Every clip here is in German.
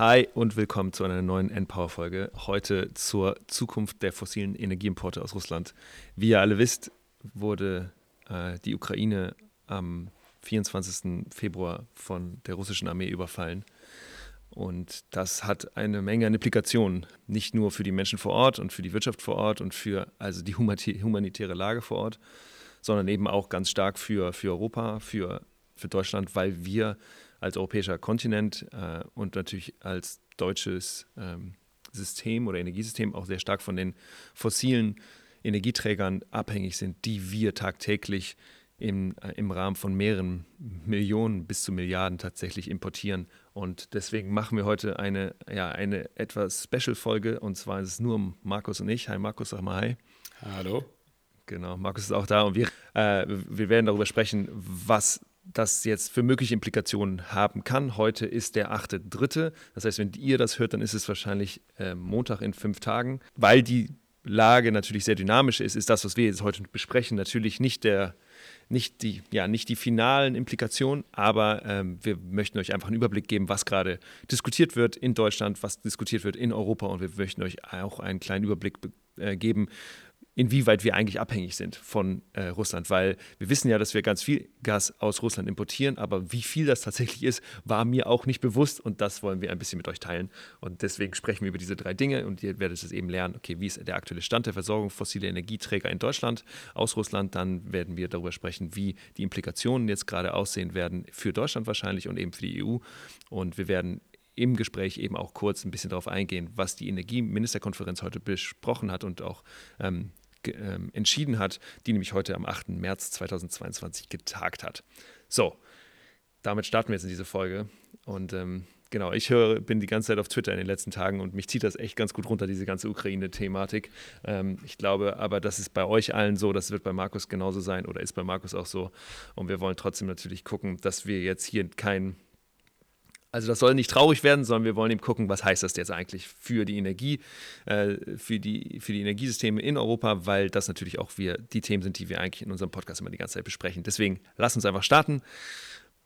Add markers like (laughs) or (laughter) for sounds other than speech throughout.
Hi und willkommen zu einer neuen Endpower-Folge. Heute zur Zukunft der fossilen Energieimporte aus Russland. Wie ihr alle wisst, wurde äh, die Ukraine am 24. Februar von der russischen Armee überfallen. Und das hat eine Menge an Implikationen, nicht nur für die Menschen vor Ort und für die Wirtschaft vor Ort und für also die humanitäre Lage vor Ort, sondern eben auch ganz stark für, für Europa, für, für Deutschland, weil wir als europäischer Kontinent äh, und natürlich als deutsches ähm, System oder Energiesystem auch sehr stark von den fossilen Energieträgern abhängig sind, die wir tagtäglich im, äh, im Rahmen von mehreren Millionen bis zu Milliarden tatsächlich importieren. Und deswegen machen wir heute eine, ja, eine etwas Special-Folge. Und zwar ist es nur Markus und ich. Hi Markus, sag mal hi. Hallo. Genau, Markus ist auch da und wir, äh, wir werden darüber sprechen, was das jetzt für mögliche Implikationen haben kann. Heute ist der 8.3. Das heißt, wenn ihr das hört, dann ist es wahrscheinlich äh, Montag in fünf Tagen. Weil die Lage natürlich sehr dynamisch ist, ist das, was wir jetzt heute besprechen, natürlich nicht der nicht die, ja, nicht die finalen Implikationen, aber ähm, wir möchten euch einfach einen Überblick geben, was gerade diskutiert wird in Deutschland, was diskutiert wird in Europa und wir möchten euch auch einen kleinen Überblick äh, geben, inwieweit wir eigentlich abhängig sind von äh, Russland, weil wir wissen ja, dass wir ganz viel Gas aus Russland importieren, aber wie viel das tatsächlich ist, war mir auch nicht bewusst und das wollen wir ein bisschen mit euch teilen. Und deswegen sprechen wir über diese drei Dinge und ihr werdet es eben lernen, okay, wie ist der aktuelle Stand der Versorgung fossiler Energieträger in Deutschland aus Russland. Dann werden wir darüber sprechen, wie die Implikationen jetzt gerade aussehen werden für Deutschland wahrscheinlich und eben für die EU. Und wir werden im Gespräch eben auch kurz ein bisschen darauf eingehen, was die Energieministerkonferenz heute besprochen hat und auch ähm, entschieden hat, die nämlich heute am 8. März 2022 getagt hat. So, damit starten wir jetzt in diese Folge. Und ähm, genau, ich höre, bin die ganze Zeit auf Twitter in den letzten Tagen und mich zieht das echt ganz gut runter, diese ganze Ukraine-Thematik. Ähm, ich glaube aber, das ist bei euch allen so, das wird bei Markus genauso sein oder ist bei Markus auch so. Und wir wollen trotzdem natürlich gucken, dass wir jetzt hier kein also das soll nicht traurig werden, sondern wir wollen eben gucken, was heißt das jetzt eigentlich für die Energie, äh, für, die, für die Energiesysteme in Europa, weil das natürlich auch wir die Themen sind, die wir eigentlich in unserem Podcast immer die ganze Zeit besprechen. Deswegen lass uns einfach starten.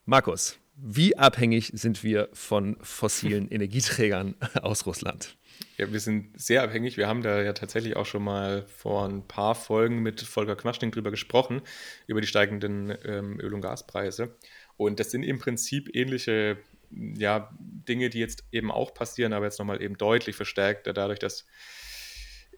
Markus, wie abhängig sind wir von fossilen (laughs) Energieträgern aus Russland? Ja, wir sind sehr abhängig. Wir haben da ja tatsächlich auch schon mal vor ein paar Folgen mit Volker Quaschning drüber gesprochen, über die steigenden ähm, Öl- und Gaspreise. Und das sind im Prinzip ähnliche ja, Dinge, die jetzt eben auch passieren, aber jetzt nochmal eben deutlich verstärkt, dadurch, dass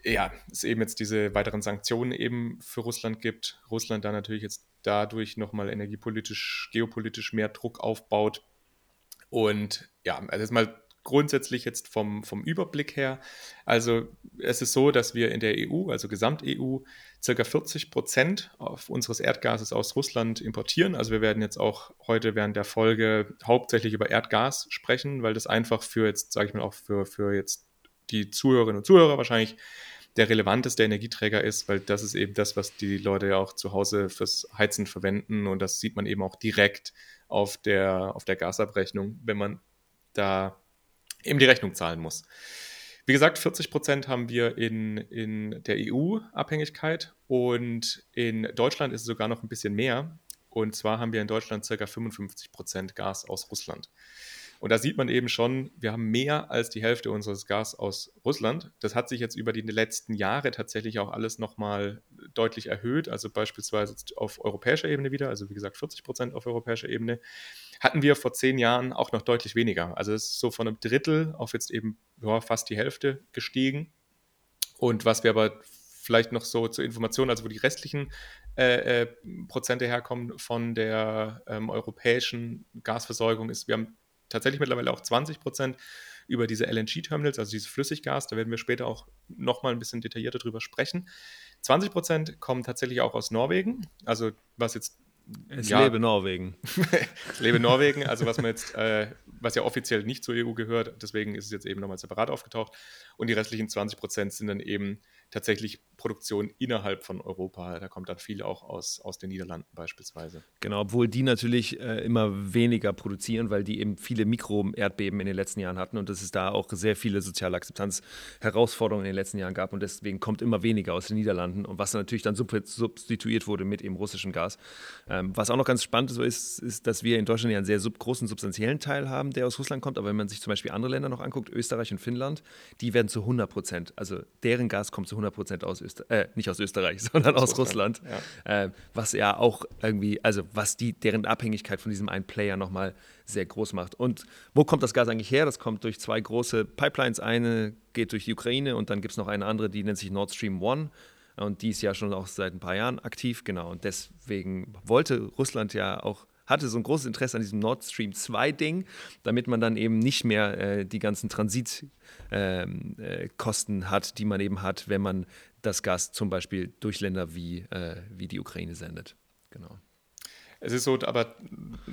ja, es eben jetzt diese weiteren Sanktionen eben für Russland gibt. Russland da natürlich jetzt dadurch nochmal energiepolitisch, geopolitisch mehr Druck aufbaut. Und ja, also jetzt mal grundsätzlich jetzt vom, vom Überblick her. Also es ist so, dass wir in der EU, also Gesamt-EU, circa 40 Prozent unseres Erdgases aus Russland importieren. Also wir werden jetzt auch heute während der Folge hauptsächlich über Erdgas sprechen, weil das einfach für jetzt, sage ich mal, auch für, für jetzt die Zuhörerinnen und Zuhörer wahrscheinlich der relevanteste Energieträger ist, weil das ist eben das, was die Leute ja auch zu Hause fürs Heizen verwenden und das sieht man eben auch direkt auf der, auf der Gasabrechnung, wenn man da eben die Rechnung zahlen muss. Wie gesagt, 40 Prozent haben wir in, in der EU-Abhängigkeit und in Deutschland ist es sogar noch ein bisschen mehr. Und zwar haben wir in Deutschland ca. 55 Prozent Gas aus Russland. Und da sieht man eben schon, wir haben mehr als die Hälfte unseres Gas aus Russland. Das hat sich jetzt über die letzten Jahre tatsächlich auch alles nochmal deutlich erhöht. Also beispielsweise auf europäischer Ebene wieder, also wie gesagt 40 Prozent auf europäischer Ebene, hatten wir vor zehn Jahren auch noch deutlich weniger. Also es ist so von einem Drittel auf jetzt eben ja, fast die Hälfte gestiegen. Und was wir aber vielleicht noch so zur Information, also wo die restlichen äh, äh, Prozente herkommen von der ähm, europäischen Gasversorgung, ist, wir haben tatsächlich mittlerweile auch 20 Prozent über diese LNG-Terminals, also dieses Flüssiggas. Da werden wir später auch nochmal ein bisschen detaillierter drüber sprechen. 20 Prozent kommen tatsächlich auch aus Norwegen. Also was jetzt es ja, lebe Norwegen. es (laughs) lebe Norwegen, also was man jetzt, äh, was ja offiziell nicht zur EU gehört, deswegen ist es jetzt eben nochmal separat aufgetaucht. Und die restlichen 20 Prozent sind dann eben tatsächlich Produktion innerhalb von Europa. Da kommt dann viel auch aus, aus den Niederlanden beispielsweise. Genau, obwohl die natürlich äh, immer weniger produzieren, weil die eben viele Mikro-Erdbeben in den letzten Jahren hatten und dass es da auch sehr viele soziale Akzeptanz-Herausforderungen in den letzten Jahren gab und deswegen kommt immer weniger aus den Niederlanden und was natürlich dann substituiert wurde mit eben russischem Gas. Ähm, was auch noch ganz spannend ist, ist, dass wir in Deutschland ja einen sehr sub großen substanziellen Teil haben, der aus Russland kommt, aber wenn man sich zum Beispiel andere Länder noch anguckt, Österreich und Finnland, die werden zu 100 Prozent, also deren Gas kommt zu 100 Prozent aus Österreich, äh, nicht aus Österreich, (laughs) sondern aus, aus Russland. Russland ja. äh, was ja auch irgendwie, also was die, deren Abhängigkeit von diesem einen Player nochmal sehr groß macht. Und wo kommt das Gas eigentlich her? Das kommt durch zwei große Pipelines. Eine geht durch die Ukraine und dann gibt es noch eine andere, die nennt sich Nord Stream One. Und die ist ja schon auch seit ein paar Jahren aktiv, genau. Und deswegen wollte Russland ja auch hatte so ein großes Interesse an diesem Nord Stream 2 Ding, damit man dann eben nicht mehr äh, die ganzen Transitkosten ähm, äh, hat, die man eben hat, wenn man das Gas zum Beispiel durch Länder wie, äh, wie die Ukraine sendet. Genau. Es ist so, aber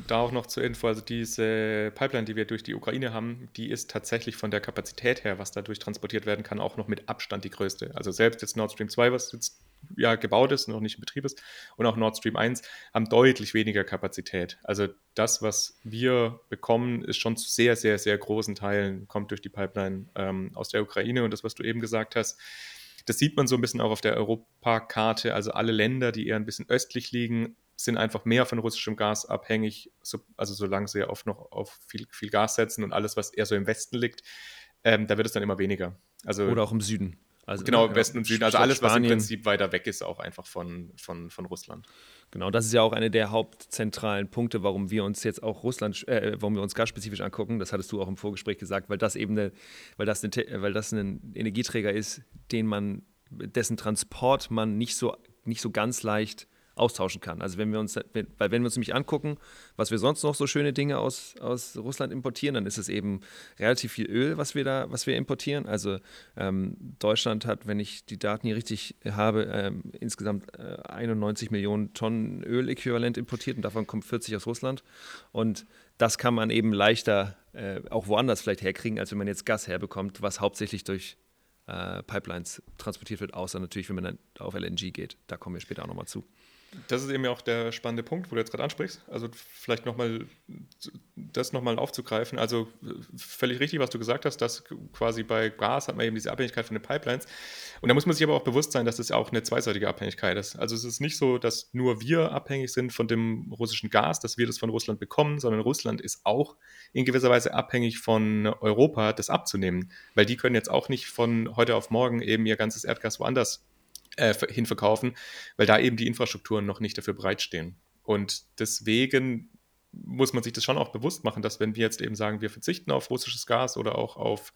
da auch noch zur Info, also diese Pipeline, die wir durch die Ukraine haben, die ist tatsächlich von der Kapazität her, was dadurch transportiert werden kann, auch noch mit Abstand die größte. Also selbst jetzt Nord Stream 2, was jetzt ja gebaut ist, noch nicht in Betrieb ist, und auch Nord Stream 1 haben deutlich weniger Kapazität. Also das, was wir bekommen, ist schon zu sehr, sehr, sehr großen Teilen, kommt durch die Pipeline ähm, aus der Ukraine und das, was du eben gesagt hast, das sieht man so ein bisschen auch auf der Europakarte. Also alle Länder, die eher ein bisschen östlich liegen, sind einfach mehr von russischem Gas abhängig, so, also solange sie oft noch auf viel, viel Gas setzen und alles, was eher so im Westen liegt, ähm, da wird es dann immer weniger. Also, Oder auch im Süden. Also, genau, im Westen und Süden. Also alles, was im Prinzip weiter weg ist, auch einfach von, von, von Russland. Genau, das ist ja auch einer der hauptzentralen Punkte, warum wir uns jetzt auch Russland, äh, warum wir uns gasspezifisch angucken. Das hattest du auch im Vorgespräch gesagt, weil das eben eine, weil das, eine, weil das ein Energieträger ist, den man, dessen Transport man nicht so, nicht so ganz leicht austauschen kann. Also wenn wir uns, weil wenn wir uns nämlich angucken, was wir sonst noch so schöne Dinge aus, aus Russland importieren, dann ist es eben relativ viel Öl, was wir da, was wir importieren. Also ähm, Deutschland hat, wenn ich die Daten hier richtig habe, ähm, insgesamt äh, 91 Millionen Tonnen Öläquivalent importiert und davon kommt 40 aus Russland. Und das kann man eben leichter äh, auch woanders vielleicht herkriegen, als wenn man jetzt Gas herbekommt, was hauptsächlich durch äh, Pipelines transportiert wird, außer natürlich, wenn man dann auf LNG geht. Da kommen wir später auch nochmal zu. Das ist eben auch der spannende Punkt, wo du jetzt gerade ansprichst. Also vielleicht nochmal das nochmal aufzugreifen. Also völlig richtig, was du gesagt hast, dass quasi bei Gas hat man eben diese Abhängigkeit von den Pipelines. Und da muss man sich aber auch bewusst sein, dass es das auch eine zweiseitige Abhängigkeit ist. Also es ist nicht so, dass nur wir abhängig sind von dem russischen Gas, dass wir das von Russland bekommen, sondern Russland ist auch in gewisser Weise abhängig von Europa, das abzunehmen. Weil die können jetzt auch nicht von heute auf morgen eben ihr ganzes Erdgas woanders äh, hinverkaufen, weil da eben die Infrastrukturen noch nicht dafür bereitstehen. Und deswegen muss man sich das schon auch bewusst machen, dass wenn wir jetzt eben sagen, wir verzichten auf russisches Gas oder auch auf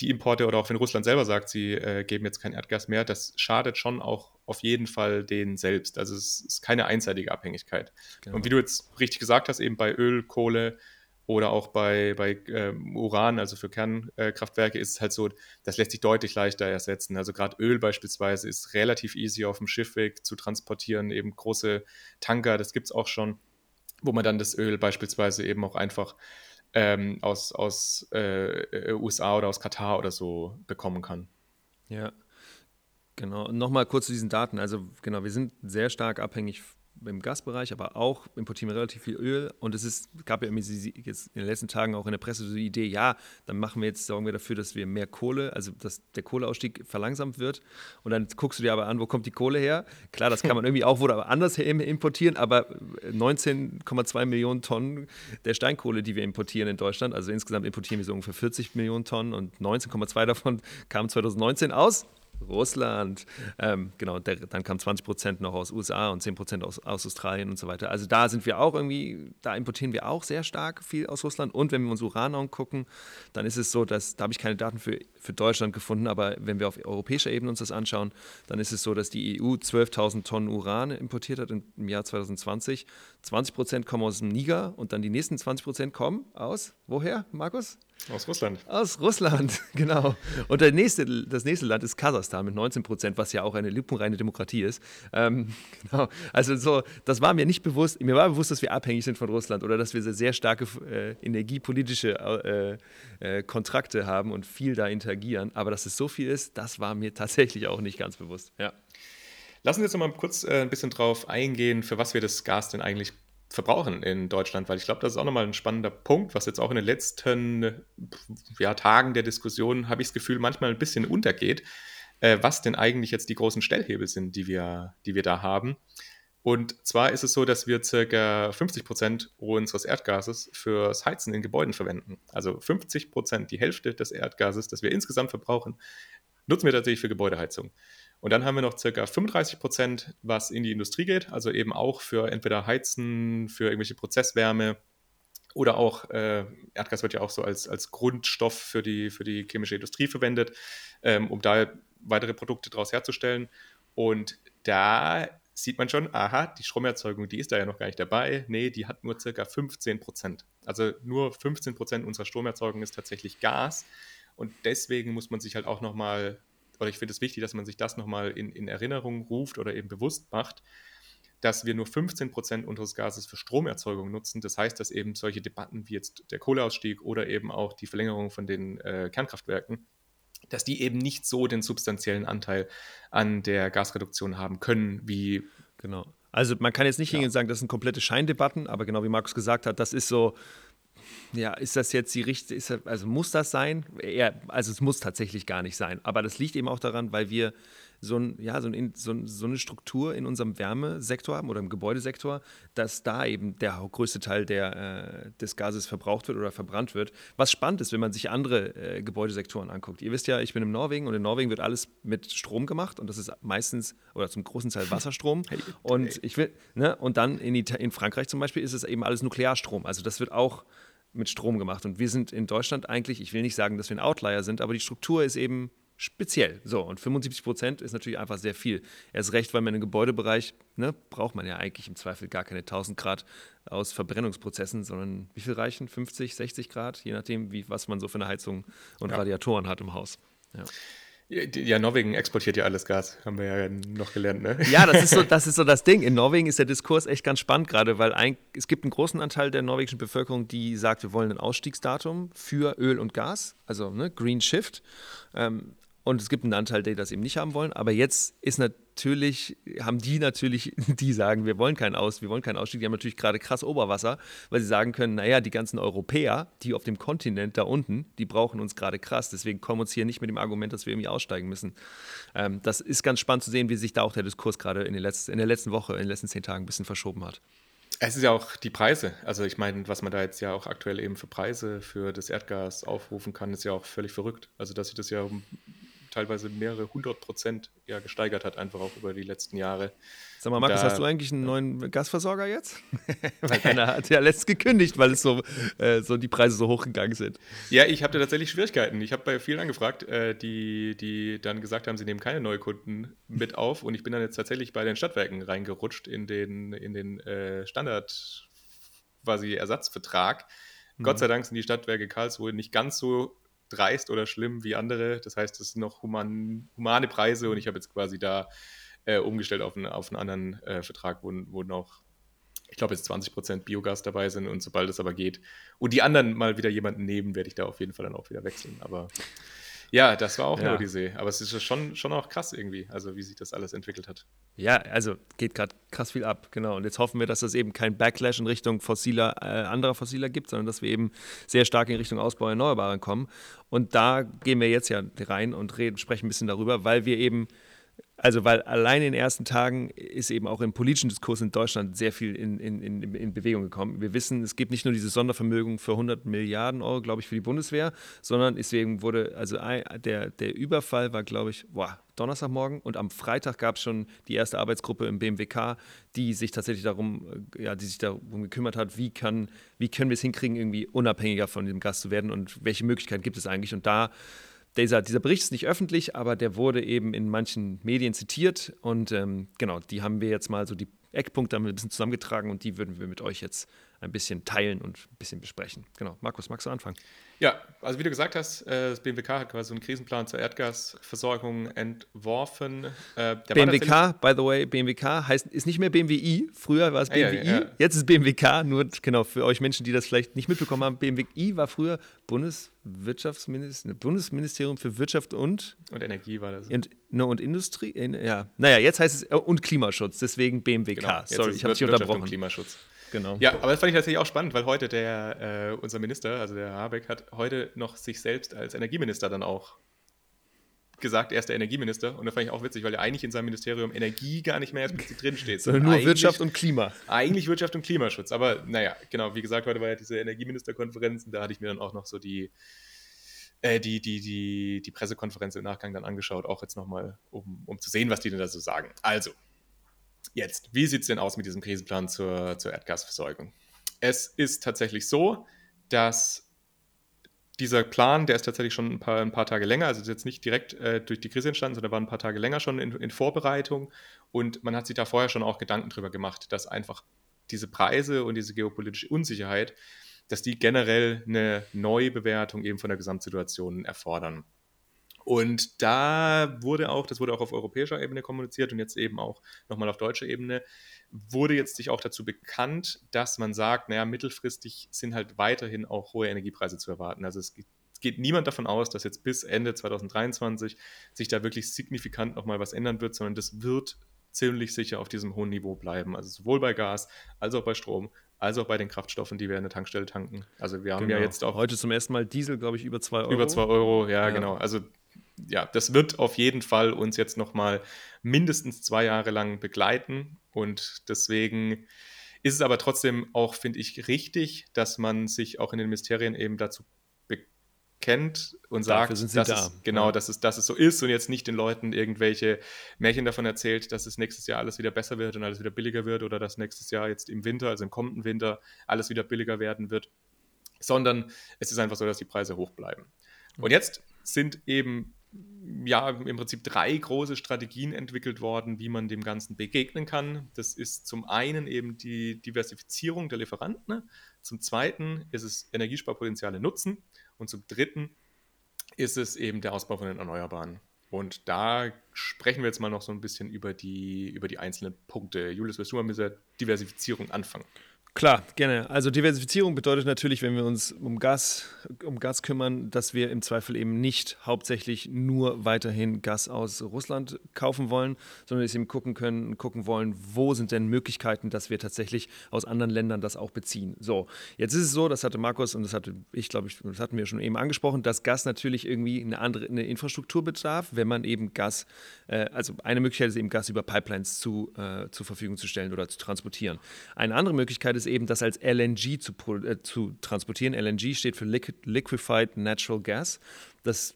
die Importe oder auch wenn Russland selber sagt, sie äh, geben jetzt kein Erdgas mehr, das schadet schon auch auf jeden Fall denen selbst. Also es ist keine einseitige Abhängigkeit. Genau. Und wie du jetzt richtig gesagt hast, eben bei Öl, Kohle, oder auch bei, bei ähm, Uran, also für Kernkraftwerke, ist es halt so, das lässt sich deutlich leichter ersetzen. Also gerade Öl beispielsweise ist relativ easy auf dem Schiffweg zu transportieren, eben große Tanker, das gibt es auch schon, wo man dann das Öl beispielsweise eben auch einfach ähm, aus, aus äh, USA oder aus Katar oder so bekommen kann. Ja, genau. Und nochmal kurz zu diesen Daten. Also genau, wir sind sehr stark abhängig im Gasbereich, aber auch importieren wir relativ viel Öl. Und es ist, gab ja jetzt in den letzten Tagen auch in der Presse so die Idee, ja, dann machen wir jetzt, sorgen wir dafür, dass wir mehr Kohle, also dass der Kohleausstieg verlangsamt wird. Und dann guckst du dir aber an, wo kommt die Kohle her? Klar, das kann man (laughs) irgendwie auch wohl anders importieren, aber 19,2 Millionen Tonnen der Steinkohle, die wir importieren in Deutschland, also insgesamt importieren wir so ungefähr 40 Millionen Tonnen und 19,2 davon kamen 2019 aus Russland. Ähm, genau, der, dann kam 20 Prozent noch aus USA und 10 Prozent aus, aus, Australien und so weiter. Also da sind wir auch irgendwie, da importieren wir auch sehr stark viel aus Russland. Und wenn wir uns Uran angucken, dann ist es so, dass, da habe ich keine Daten für, für Deutschland gefunden, aber wenn wir auf europäischer Ebene uns das anschauen, dann ist es so, dass die EU 12.000 Tonnen Uran importiert hat im Jahr 2020. 20 Prozent kommen aus dem Niger und dann die nächsten 20 Prozent kommen aus, woher, Markus? Aus Russland. Aus Russland, (laughs) genau. Und der nächste, das nächste Land ist Kasachstan. Mit 19 Prozent, was ja auch eine lupenreine Demokratie ist. Ähm, (laughs) genau. Also so, das war mir nicht bewusst. Mir war bewusst, dass wir abhängig sind von Russland oder dass wir sehr starke äh, energiepolitische äh, äh, Kontrakte haben und viel da interagieren. Aber dass es so viel ist, das war mir (laughs) tatsächlich auch nicht ganz bewusst. Ja. Lassen Sie uns noch mal kurz äh, ein bisschen drauf eingehen, für was wir das Gas denn eigentlich verbrauchen in Deutschland, weil ich glaube, das ist auch nochmal ein spannender Punkt, was jetzt auch in den letzten ja, Tagen der Diskussion, habe ich das Gefühl, manchmal ein bisschen untergeht, äh, was denn eigentlich jetzt die großen Stellhebel sind, die wir, die wir da haben. Und zwar ist es so, dass wir circa 50 Prozent unseres Erdgases fürs Heizen in Gebäuden verwenden. Also 50 Prozent, die Hälfte des Erdgases, das wir insgesamt verbrauchen, nutzen wir tatsächlich für Gebäudeheizung. Und dann haben wir noch circa 35 Prozent, was in die Industrie geht, also eben auch für entweder Heizen, für irgendwelche Prozesswärme oder auch äh, Erdgas wird ja auch so als, als Grundstoff für die, für die chemische Industrie verwendet, ähm, um da weitere Produkte daraus herzustellen. Und da sieht man schon, aha, die Stromerzeugung, die ist da ja noch gar nicht dabei. Nee, die hat nur circa 15 Prozent. Also nur 15 Prozent unserer Stromerzeugung ist tatsächlich Gas. Und deswegen muss man sich halt auch nochmal oder ich finde es wichtig, dass man sich das nochmal in, in Erinnerung ruft oder eben bewusst macht, dass wir nur 15 Prozent unseres Gases für Stromerzeugung nutzen. Das heißt, dass eben solche Debatten wie jetzt der Kohleausstieg oder eben auch die Verlängerung von den äh, Kernkraftwerken, dass die eben nicht so den substanziellen Anteil an der Gasreduktion haben können, wie. Genau. Also man kann jetzt nicht ja. hingehen und sagen, das sind komplette Scheindebatten, aber genau wie Markus gesagt hat, das ist so, ja, ist das jetzt die richtige, also muss das sein? Ja, also es muss tatsächlich gar nicht sein. Aber das liegt eben auch daran, weil wir so, ein, ja, so, ein, so, so eine Struktur in unserem Wärmesektor haben oder im Gebäudesektor, dass da eben der größte Teil der, äh, des Gases verbraucht wird oder verbrannt wird. Was spannend ist, wenn man sich andere äh, Gebäudesektoren anguckt. Ihr wisst ja, ich bin in Norwegen und in Norwegen wird alles mit Strom gemacht und das ist meistens oder zum großen Teil Wasserstrom. (laughs) und ich will, ne, und dann in, in Frankreich zum Beispiel ist es eben alles Nuklearstrom. Also das wird auch mit Strom gemacht. Und wir sind in Deutschland eigentlich, ich will nicht sagen, dass wir ein Outlier sind, aber die Struktur ist eben speziell. So, und 75 Prozent ist natürlich einfach sehr viel. Erst recht, weil man im Gebäudebereich, ne, braucht man ja eigentlich im Zweifel gar keine 1000 Grad aus Verbrennungsprozessen, sondern wie viel reichen? 50, 60 Grad, je nachdem, wie, was man so für eine Heizung und ja. Radiatoren hat im Haus. Ja. Ja, Norwegen exportiert ja alles Gas, haben wir ja noch gelernt, ne? Ja, das ist so (laughs) das, ist so das Ding. In Norwegen ist der Diskurs echt ganz spannend gerade, weil ein, es gibt einen großen Anteil der norwegischen Bevölkerung, die sagt, wir wollen ein Ausstiegsdatum für Öl und Gas, also ne, Green Shift. Ähm, und es gibt einen Anteil, die das eben nicht haben wollen. Aber jetzt ist natürlich, haben die natürlich, (laughs) die sagen, wir wollen keinen Aus, wir wollen keinen Ausstieg. Die haben natürlich gerade krass Oberwasser, weil sie sagen können, naja, die ganzen Europäer, die auf dem Kontinent da unten, die brauchen uns gerade krass. Deswegen kommen wir uns hier nicht mit dem Argument, dass wir irgendwie aussteigen müssen. Ähm, das ist ganz spannend zu sehen, wie sich da auch der Diskurs gerade in, in der letzten Woche, in den letzten zehn Tagen ein bisschen verschoben hat. Es ist ja auch die Preise. Also ich meine, was man da jetzt ja auch aktuell eben für Preise für das Erdgas aufrufen kann, ist ja auch völlig verrückt. Also dass sich das ja um teilweise mehrere hundert Prozent ja gesteigert hat, einfach auch über die letzten Jahre. Sag mal, Markus, da, hast du eigentlich einen neuen Gasversorger jetzt? (laughs) weil einer hat ja letztens gekündigt, weil es so, äh, so die Preise so hochgegangen sind. Ja, ich habe da tatsächlich Schwierigkeiten. Ich habe bei vielen angefragt, äh, die, die dann gesagt haben, sie nehmen keine Neukunden mit (laughs) auf. Und ich bin dann jetzt tatsächlich bei den Stadtwerken reingerutscht in den, in den äh, Standard quasi Ersatzvertrag. Mhm. Gott sei Dank sind die Stadtwerke Karlsruhe nicht ganz so dreist oder schlimm wie andere. Das heißt, es sind noch human, humane Preise und ich habe jetzt quasi da äh, umgestellt auf einen, auf einen anderen äh, Vertrag, wo, wo noch, ich glaube, jetzt 20% Biogas dabei sind und sobald es aber geht und die anderen mal wieder jemanden nehmen, werde ich da auf jeden Fall dann auch wieder wechseln. Aber ja, das war auch ja. eine Odyssee. Aber es ist schon, schon auch krass irgendwie, also wie sich das alles entwickelt hat. Ja, also geht gerade krass viel ab, genau. Und jetzt hoffen wir, dass es eben kein Backlash in Richtung fossiler, äh, anderer fossiler gibt, sondern dass wir eben sehr stark in Richtung Ausbau Erneuerbaren kommen. Und da gehen wir jetzt ja rein und reden, sprechen ein bisschen darüber, weil wir eben also, weil allein in den ersten Tagen ist eben auch im politischen Diskurs in Deutschland sehr viel in, in, in, in Bewegung gekommen. Wir wissen, es gibt nicht nur diese Sondervermögen für 100 Milliarden Euro, glaube ich, für die Bundeswehr, sondern deswegen wurde, also der, der Überfall war, glaube ich, boah, Donnerstagmorgen und am Freitag gab es schon die erste Arbeitsgruppe im BMWK, die sich tatsächlich darum, äh, ja, die sich darum gekümmert hat, wie, kann, wie können wir es hinkriegen, irgendwie unabhängiger von dem Gas zu werden und welche Möglichkeiten gibt es eigentlich. Und da dieser, dieser Bericht ist nicht öffentlich, aber der wurde eben in manchen Medien zitiert und ähm, genau, die haben wir jetzt mal so die Eckpunkte ein bisschen zusammengetragen und die würden wir mit euch jetzt ein bisschen teilen und ein bisschen besprechen. Genau. Markus, magst du anfangen? Ja, also wie du gesagt hast, äh, das BMWK hat quasi so einen Krisenplan zur Erdgasversorgung entworfen. Äh, BMWK, by the way, BMWK heißt, ist nicht mehr BMWI. Früher war es BMWI, ja, ja, ja. jetzt ist BMWK. Nur genau für euch Menschen, die das vielleicht nicht mitbekommen haben, BMWI war früher Bundeswirtschaftsministerium, Bundesministerium für Wirtschaft und und Energie war das. Und, no, und Industrie, ja. Naja, jetzt heißt es und Klimaschutz, deswegen BMWK. Genau, Sorry, ich habe dich unterbrochen. Klimaschutz. Genau. Ja, aber das fand ich tatsächlich auch spannend, weil heute der, äh, unser Minister, also der Habeck, hat heute noch sich selbst als Energieminister dann auch gesagt, er ist der Energieminister. Und das fand ich auch witzig, weil er eigentlich in seinem Ministerium Energie gar nicht mehr explizit drinsteht. Sondern nur Wirtschaft und Klima. Eigentlich Wirtschaft und Klimaschutz. Aber naja, genau, wie gesagt, heute war ja diese Energieministerkonferenz und da hatte ich mir dann auch noch so die, äh, die, die, die, die Pressekonferenz im Nachgang dann angeschaut, auch jetzt nochmal, um, um zu sehen, was die denn da so sagen. Also, Jetzt, wie sieht es denn aus mit diesem Krisenplan zur, zur Erdgasversorgung? Es ist tatsächlich so, dass dieser Plan, der ist tatsächlich schon ein paar, ein paar Tage länger, also ist jetzt nicht direkt äh, durch die Krise entstanden, sondern war ein paar Tage länger schon in, in, Vorbereitung. Und man hat sich da vorher schon auch Gedanken darüber gemacht, dass einfach diese Preise und diese geopolitische Unsicherheit, dass die generell eine Neubewertung eben von der Gesamtsituation erfordern. Und da wurde auch, das wurde auch auf europäischer Ebene kommuniziert und jetzt eben auch nochmal auf deutscher Ebene, wurde jetzt sich auch dazu bekannt, dass man sagt, naja, mittelfristig sind halt weiterhin auch hohe Energiepreise zu erwarten. Also es geht, niemand davon aus, dass jetzt bis Ende 2023 sich da wirklich signifikant nochmal was ändern wird, sondern das wird ziemlich sicher auf diesem hohen Niveau bleiben. Also sowohl bei Gas als auch bei Strom, als auch bei den Kraftstoffen, die wir in der Tankstelle tanken. Also wir haben genau. ja jetzt auch. Heute zum ersten Mal Diesel, glaube ich, über 2 Euro. Über 2 Euro, ja, ja, genau. Also ja, das wird auf jeden Fall uns jetzt nochmal mindestens zwei Jahre lang begleiten. Und deswegen ist es aber trotzdem auch, finde ich, richtig, dass man sich auch in den Ministerien eben dazu bekennt und sagt, dass da. es, genau, ja. dass, es, dass es so ist und jetzt nicht den Leuten irgendwelche Märchen davon erzählt, dass es nächstes Jahr alles wieder besser wird und alles wieder billiger wird oder dass nächstes Jahr jetzt im Winter, also im kommenden Winter, alles wieder billiger werden wird, sondern es ist einfach so, dass die Preise hoch bleiben. Und jetzt sind eben ja, im Prinzip drei große Strategien entwickelt worden, wie man dem Ganzen begegnen kann. Das ist zum einen eben die Diversifizierung der Lieferanten, zum zweiten ist es Energiesparpotenziale nutzen und zum dritten ist es eben der Ausbau von den Erneuerbaren. Und da sprechen wir jetzt mal noch so ein bisschen über die, über die einzelnen Punkte. Julius, wirst du mal mit der Diversifizierung anfangen? Klar, gerne. Also Diversifizierung bedeutet natürlich, wenn wir uns um Gas, um Gas kümmern, dass wir im Zweifel eben nicht hauptsächlich nur weiterhin Gas aus Russland kaufen wollen, sondern dass wir eben gucken können, gucken wollen, wo sind denn Möglichkeiten, dass wir tatsächlich aus anderen Ländern das auch beziehen. So, jetzt ist es so, das hatte Markus und das hatte ich, glaube ich, das hatten wir schon eben angesprochen, dass Gas natürlich irgendwie eine andere eine Infrastruktur bedarf, wenn man eben Gas, äh, also eine Möglichkeit ist eben Gas über Pipelines zu, äh, zur Verfügung zu stellen oder zu transportieren. Eine andere Möglichkeit ist ist eben, das als LNG zu, äh, zu transportieren. LNG steht für Liquid, Liquefied Natural Gas. Das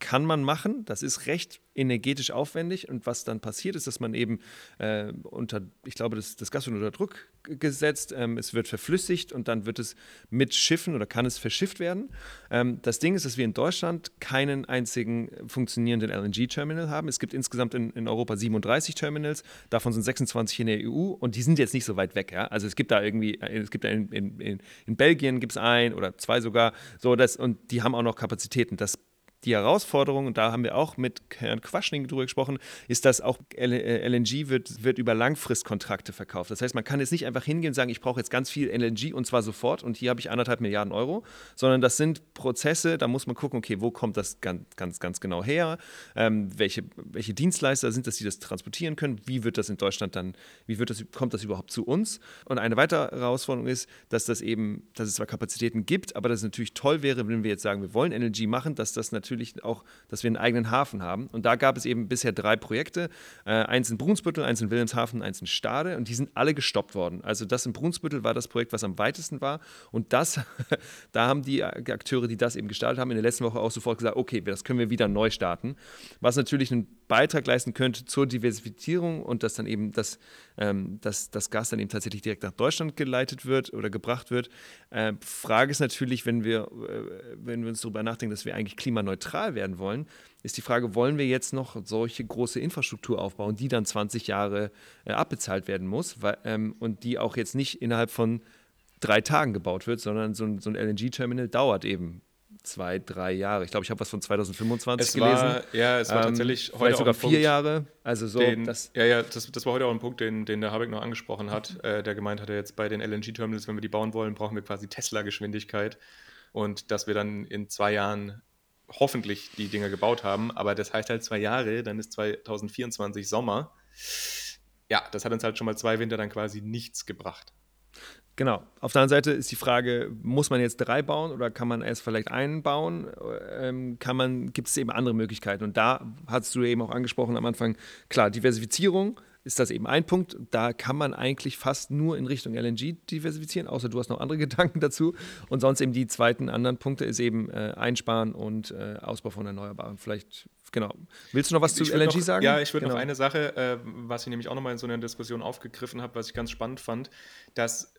kann man machen. Das ist recht energetisch aufwendig. Und was dann passiert, ist, dass man eben äh, unter, ich glaube, das, das Gas wird unter Druck gesetzt, ähm, es wird verflüssigt und dann wird es mit Schiffen oder kann es verschifft werden. Ähm, das Ding ist, dass wir in Deutschland keinen einzigen funktionierenden LNG-Terminal haben. Es gibt insgesamt in, in, Europa 37 Terminals, davon sind 26 in der EU und die sind jetzt nicht so weit weg. Ja? Also es gibt da irgendwie, äh, es gibt in, in, in Belgien gibt es ein oder zwei sogar, so das, und die haben auch noch Kapazitäten. Das die Herausforderung, und da haben wir auch mit Herrn Quaschning drüber gesprochen, ist, dass auch LNG äh, wird, wird über Langfristkontrakte verkauft. Das heißt, man kann jetzt nicht einfach hingehen und sagen, ich brauche jetzt ganz viel LNG und zwar sofort und hier habe ich anderthalb Milliarden Euro, sondern das sind Prozesse, da muss man gucken, okay, wo kommt das ganz, ganz, ganz genau her? Ähm, welche, welche Dienstleister sind das, die das transportieren können? Wie wird das in Deutschland dann, wie wird das, kommt das überhaupt zu uns? Und eine weitere Herausforderung ist, dass das eben, dass es zwar Kapazitäten gibt, aber dass es natürlich toll wäre, wenn wir jetzt sagen, wir wollen LNG machen, dass das natürlich natürlich auch, dass wir einen eigenen Hafen haben. Und da gab es eben bisher drei Projekte. Äh, eins in Brunsbüttel, eins in Wilhelmshaven, eins in Stade. Und die sind alle gestoppt worden. Also das in Brunsbüttel war das Projekt, was am weitesten war. Und das, (laughs) da haben die Akteure, die das eben gestartet haben, in der letzten Woche auch sofort gesagt, okay, das können wir wieder neu starten. Was natürlich einen Beitrag leisten könnte zur Diversifizierung und dass dann eben das, ähm, dass das Gas dann eben tatsächlich direkt nach Deutschland geleitet wird oder gebracht wird. Äh, Frage ist natürlich, wenn wir, äh, wenn wir uns darüber nachdenken, dass wir eigentlich klimaneutral werden wollen, ist die Frage, wollen wir jetzt noch solche große Infrastruktur aufbauen, die dann 20 Jahre äh, abbezahlt werden muss weil, ähm, und die auch jetzt nicht innerhalb von drei Tagen gebaut wird, sondern so ein, so ein LNG-Terminal dauert eben zwei, drei Jahre. Ich glaube, ich habe was von 2025 es gelesen. War, ja, es war ähm, tatsächlich heute sogar vier Punkt, Jahre. Also so. Den, das ja, ja, das, das, war heute auch ein Punkt, den, den der Habeck noch angesprochen hat, äh, der gemeint hatte, jetzt bei den LNG-Terminals, wenn wir die bauen wollen, brauchen wir quasi Tesla-Geschwindigkeit und dass wir dann in zwei Jahren hoffentlich die Dinger gebaut haben. Aber das heißt halt zwei Jahre, dann ist 2024 Sommer. Ja, das hat uns halt schon mal zwei Winter dann quasi nichts gebracht. Genau. Auf der anderen Seite ist die Frage, muss man jetzt drei bauen oder kann man erst vielleicht einen bauen? Ähm, kann man, gibt es eben andere Möglichkeiten? Und da hast du eben auch angesprochen am Anfang, klar, Diversifizierung ist das eben ein Punkt. Da kann man eigentlich fast nur in Richtung LNG diversifizieren, außer du hast noch andere (laughs) Gedanken dazu. Und sonst eben die zweiten anderen Punkte ist eben äh, Einsparen und äh, Ausbau von Erneuerbaren. Vielleicht, genau. Willst du noch was zu LNG noch, sagen? Ja, ich würde genau. noch eine Sache, äh, was ich nämlich auch nochmal in so einer Diskussion aufgegriffen habe, was ich ganz spannend fand, dass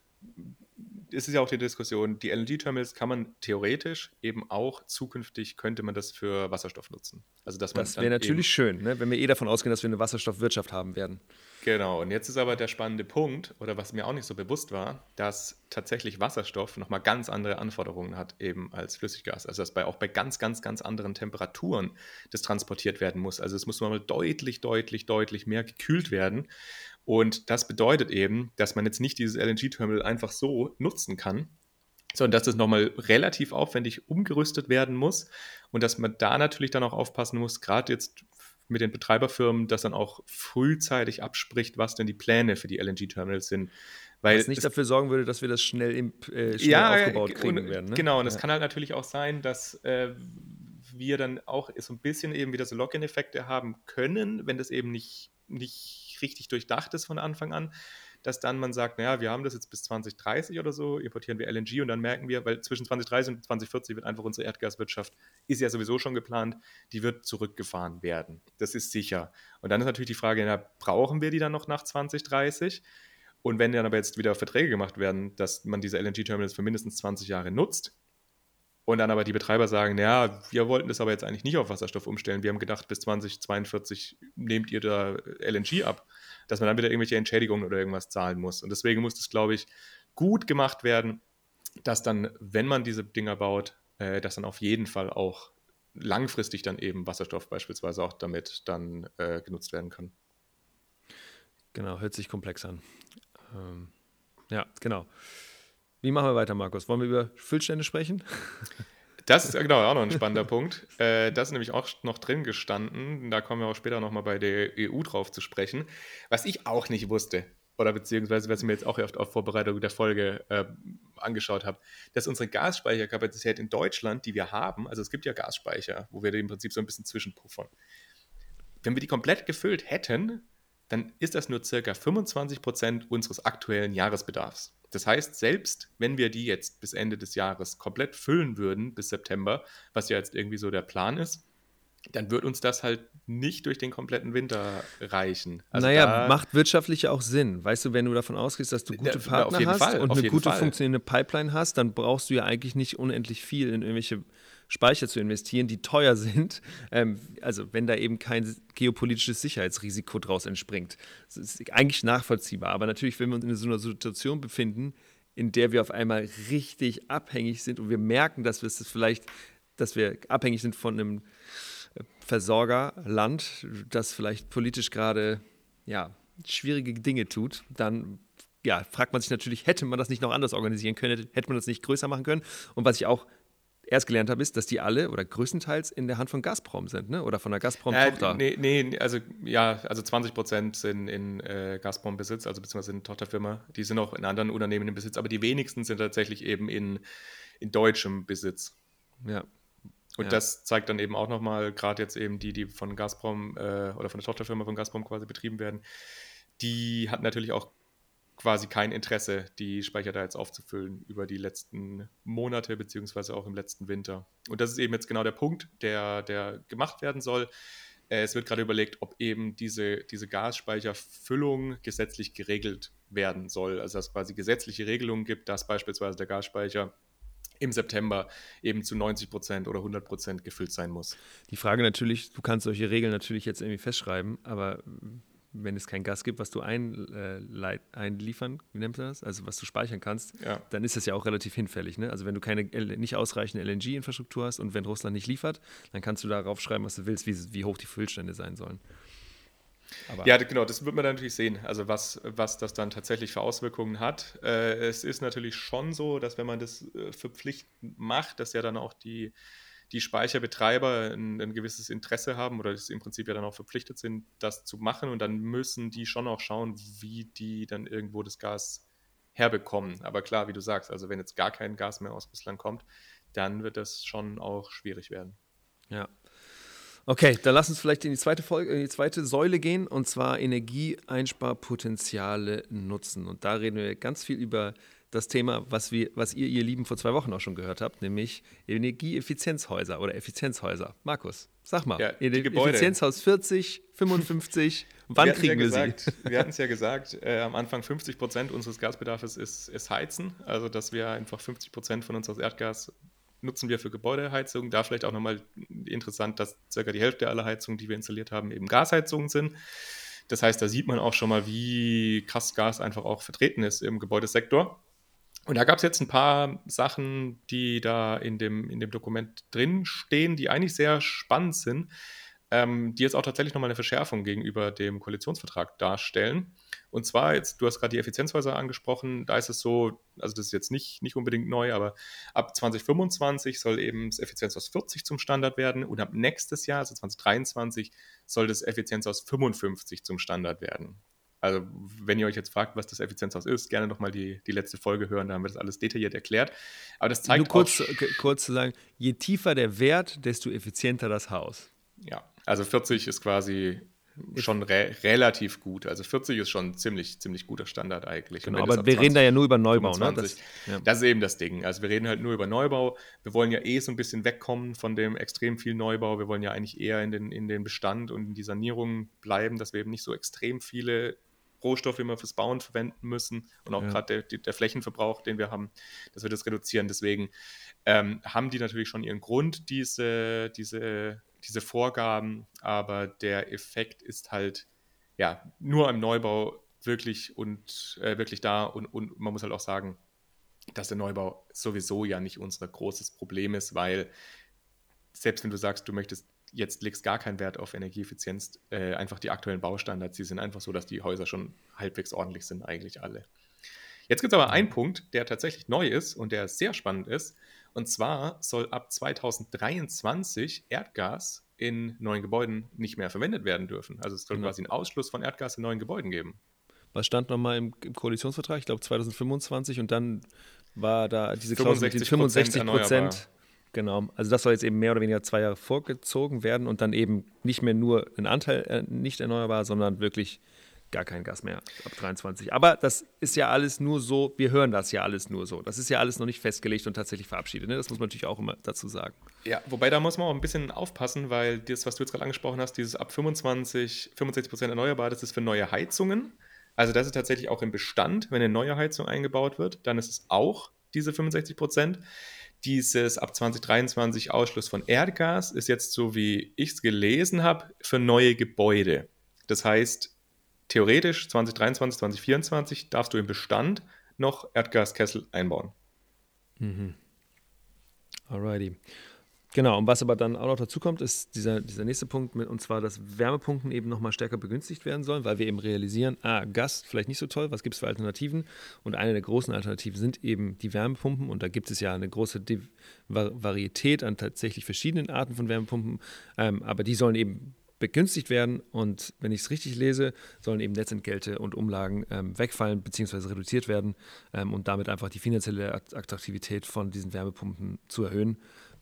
es ist ja auch die Diskussion, die LNG-Terminals kann man theoretisch eben auch zukünftig, könnte man das für Wasserstoff nutzen. Also dass man das wäre natürlich schön, ne? wenn wir eh davon ausgehen, dass wir eine Wasserstoffwirtschaft haben werden. Genau, und jetzt ist aber der spannende Punkt, oder was mir auch nicht so bewusst war, dass tatsächlich Wasserstoff nochmal ganz andere Anforderungen hat eben als Flüssiggas. Also dass bei, auch bei ganz, ganz, ganz anderen Temperaturen das transportiert werden muss. Also es muss nochmal deutlich, deutlich, deutlich mehr gekühlt werden. Und das bedeutet eben, dass man jetzt nicht dieses LNG-Terminal einfach so nutzen kann, sondern dass das nochmal relativ aufwendig umgerüstet werden muss und dass man da natürlich dann auch aufpassen muss, gerade jetzt mit den Betreiberfirmen, dass dann auch frühzeitig abspricht, was denn die Pläne für die LNG-Terminals sind. Weil was nicht dafür sorgen würde, dass wir das schnell, im, äh, schnell ja, aufgebaut kriegen und, werden. Ne? Genau, und es kann halt natürlich auch sein, dass äh, wir dann auch so ein bisschen eben wieder so Lock-in-Effekte haben können, wenn das eben nicht, nicht richtig durchdacht ist von Anfang an, dass dann man sagt, naja, wir haben das jetzt bis 2030 oder so, importieren wir LNG und dann merken wir, weil zwischen 2030 und 2040 wird einfach unsere Erdgaswirtschaft, ist ja sowieso schon geplant, die wird zurückgefahren werden. Das ist sicher. Und dann ist natürlich die Frage, na, brauchen wir die dann noch nach 2030? Und wenn dann aber jetzt wieder Verträge gemacht werden, dass man diese LNG-Terminals für mindestens 20 Jahre nutzt, und dann aber die Betreiber sagen, naja, wir wollten das aber jetzt eigentlich nicht auf Wasserstoff umstellen. Wir haben gedacht, bis 2042 nehmt ihr da LNG ab, dass man dann wieder irgendwelche Entschädigungen oder irgendwas zahlen muss. Und deswegen muss das, glaube ich, gut gemacht werden, dass dann, wenn man diese Dinger baut, äh, dass dann auf jeden Fall auch langfristig dann eben Wasserstoff beispielsweise auch damit dann äh, genutzt werden kann. Genau, hört sich komplex an. Ähm, ja, genau. Wie machen wir weiter, Markus? Wollen wir über Füllstände sprechen? (laughs) Das ist genau auch noch ein spannender Punkt. Äh, das ist nämlich auch noch drin gestanden. Da kommen wir auch später nochmal bei der EU drauf zu sprechen. Was ich auch nicht wusste, oder beziehungsweise was ich mir jetzt auch auf, auf Vorbereitung der Folge äh, angeschaut habe, dass unsere Gasspeicherkapazität in Deutschland, die wir haben, also es gibt ja Gasspeicher, wo wir im Prinzip so ein bisschen zwischenpuffern. Wenn wir die komplett gefüllt hätten, dann ist das nur circa 25 Prozent unseres aktuellen Jahresbedarfs. Das heißt, selbst wenn wir die jetzt bis Ende des Jahres komplett füllen würden, bis September, was ja jetzt irgendwie so der Plan ist, dann wird uns das halt nicht durch den kompletten Winter reichen. Also naja, macht wirtschaftlich auch Sinn. Weißt du, wenn du davon ausgehst, dass du gute Partner hast Fall, und eine gute Fall. funktionierende Pipeline hast, dann brauchst du ja eigentlich nicht unendlich viel in irgendwelche Speicher zu investieren, die teuer (laughs) sind. Ähm, also wenn da eben kein geopolitisches Sicherheitsrisiko draus entspringt. Das ist eigentlich nachvollziehbar. Aber natürlich, wenn wir uns in so einer Situation befinden, in der wir auf einmal richtig abhängig sind und wir merken, dass wir es vielleicht, dass wir abhängig sind von einem äh, Versorgerland, das vielleicht politisch gerade ja, schwierige Dinge tut, dann ja, fragt man sich natürlich, hätte man das nicht noch anders organisieren können, hätte man das nicht größer machen können? Und was ich auch erst gelernt habe, ist, dass die alle oder größtenteils in der Hand von Gazprom sind, ne? oder von der Gazprom-Tochter. Äh, nee, nee, also ja, also 20 Prozent sind in äh, Gazprom-Besitz, also beziehungsweise in Tochterfirma. Die sind auch in anderen Unternehmen im Besitz, aber die wenigsten sind tatsächlich eben in, in deutschem Besitz. Ja. Und ja. das zeigt dann eben auch nochmal, gerade jetzt eben die, die von Gazprom äh, oder von der Tochterfirma von Gazprom quasi betrieben werden, die hat natürlich auch quasi kein Interesse, die Speicher da jetzt aufzufüllen über die letzten Monate, beziehungsweise auch im letzten Winter. Und das ist eben jetzt genau der Punkt, der, der gemacht werden soll. Äh, es wird gerade überlegt, ob eben diese, diese Gasspeicherfüllung gesetzlich geregelt werden soll. Also dass es quasi gesetzliche Regelungen gibt, dass beispielsweise der Gasspeicher im September eben zu 90 Prozent oder 100 Prozent gefüllt sein muss. Die Frage natürlich, du kannst solche Regeln natürlich jetzt irgendwie festschreiben, aber wenn es kein Gas gibt, was du äh, einliefern, wie nennt man das? Also was du speichern kannst, ja. dann ist das ja auch relativ hinfällig. Ne? Also wenn du keine nicht ausreichende LNG-Infrastruktur hast und wenn Russland nicht liefert, dann kannst du darauf schreiben, was du willst, wie, wie hoch die Füllstände sein sollen. Aber ja, genau, das wird man dann natürlich sehen, also was, was das dann tatsächlich für Auswirkungen hat. Äh, es ist natürlich schon so, dass wenn man das äh, verpflichtend macht, dass ja dann auch die, die Speicherbetreiber ein, ein, gewisses Interesse haben oder das im Prinzip ja dann auch verpflichtet sind, das zu machen und dann müssen die schon auch schauen, wie die dann irgendwo das Gas herbekommen. Aber klar, wie du sagst, also wenn jetzt gar kein Gas mehr aus Russland kommt, dann wird das schon auch schwierig werden. Ja, Okay, dann lass uns vielleicht in die zweite Folge, in die zweite Säule gehen und zwar Energieeinsparpotenziale nutzen. Und da reden wir ganz viel über das Thema, was wir, was ihr, ihr Lieben, vor zwei Wochen auch schon gehört habt, nämlich Energieeffizienzhäuser oder Effizienzhäuser. Markus, sag mal, ja, Effizienzhaus 40, 55, wann wir kriegen wir gesagt, sie? Wir hatten es ja gesagt, äh, am Anfang 50 Prozent unseres Gasbedarfs ist, ist Heizen, also dass wir einfach 50 Prozent von unseres Erdgas nutzen wir für Gebäudeheizung. Da vielleicht auch nochmal interessant, dass circa die Hälfte aller Heizungen, die wir installiert haben, eben Gasheizungen sind. Das heißt, da sieht man auch schon mal, wie krass Gas einfach auch vertreten ist im Gebäudesektor. Und da gab es jetzt ein paar Sachen, die da in dem, in dem Dokument drin stehen, die eigentlich sehr spannend sind ähm, die jetzt auch tatsächlich nochmal eine Verschärfung gegenüber dem Koalitionsvertrag darstellen. Und zwar, jetzt, du hast gerade die Effizienzhäuser angesprochen, da ist es so, also das ist jetzt nicht, nicht unbedingt neu, aber ab 2025 soll eben das Effizienzhaus 40 zum Standard werden und ab nächstes Jahr, also 2023, soll das Effizienzhaus 55 zum Standard werden. Also, wenn ihr euch jetzt fragt, was das Effizienzhaus ist, gerne nochmal die, die letzte Folge hören, da haben wir das alles detailliert erklärt. Aber das zeigt Nur kurz, kurz zu sagen, je tiefer der Wert, desto effizienter das Haus. Ja, also 40 ist quasi schon re relativ gut. Also 40 ist schon ziemlich, ziemlich guter Standard eigentlich. Genau, aber wir 20, reden da ja nur über Neubau, 25, ne? Das, ja. das, ist eben das Ding. Also wir reden halt nur über Neubau. Wir wollen ja eh so ein bisschen wegkommen von dem extrem viel Neubau. Wir wollen ja eigentlich eher in den, in den Bestand und in die Sanierung bleiben, dass wir eben nicht so extrem viele Rohstoffe immer fürs Bauen verwenden müssen und auch ja. gerade der, der, Flächenverbrauch, den wir haben, dass wir das reduzieren. Deswegen ähm, haben die natürlich schon ihren Grund, diese, diese diese Vorgaben, aber der Effekt ist halt ja nur im Neubau wirklich und äh, wirklich da und, und man muss halt auch sagen, dass der Neubau sowieso ja nicht unser großes Problem ist, weil selbst wenn du sagst, du möchtest jetzt legst gar keinen Wert auf Energieeffizienz, äh, einfach die aktuellen Baustandards, die sind einfach so, dass die Häuser schon halbwegs ordentlich sind, eigentlich alle. Jetzt gibt es aber einen Punkt, der tatsächlich neu ist und der sehr spannend ist. Und zwar soll ab 2023 Erdgas in neuen Gebäuden nicht mehr verwendet werden dürfen. Also es soll genau. quasi einen Ausschluss von Erdgas in neuen Gebäuden geben. Was stand nochmal im, im Koalitionsvertrag? Ich glaube 2025 und dann war da diese Klausel mit 65 Prozent. Genau, also das soll jetzt eben mehr oder weniger zwei Jahre vorgezogen werden und dann eben nicht mehr nur ein Anteil äh, nicht erneuerbar, sondern wirklich gar kein Gas mehr ab 23. Aber das ist ja alles nur so, wir hören das ja alles nur so. Das ist ja alles noch nicht festgelegt und tatsächlich verabschiedet. Ne? Das muss man natürlich auch immer dazu sagen. Ja, wobei da muss man auch ein bisschen aufpassen, weil das, was du jetzt gerade angesprochen hast, dieses ab 25, 65 Prozent erneuerbar, das ist für neue Heizungen. Also das ist tatsächlich auch im Bestand, wenn eine neue Heizung eingebaut wird, dann ist es auch diese 65 Prozent. Dieses ab 2023 Ausschluss von Erdgas ist jetzt so, wie ich es gelesen habe, für neue Gebäude. Das heißt, theoretisch 2023, 2024 darfst du im Bestand noch Erdgaskessel einbauen. Mhm. Alrighty. Genau, und was aber dann auch noch dazu kommt, ist dieser, dieser nächste Punkt, mit, und zwar, dass Wärmepumpen eben nochmal stärker begünstigt werden sollen, weil wir eben realisieren, ah, Gas vielleicht nicht so toll, was gibt es für Alternativen? Und eine der großen Alternativen sind eben die Wärmepumpen und da gibt es ja eine große Varietät an tatsächlich verschiedenen Arten von Wärmepumpen, ähm, aber die sollen eben begünstigt werden und wenn ich es richtig lese, sollen eben Netzentgelte und Umlagen ähm, wegfallen bzw. reduziert werden ähm, und damit einfach die finanzielle Attraktivität von diesen Wärmepumpen zu erhöhen,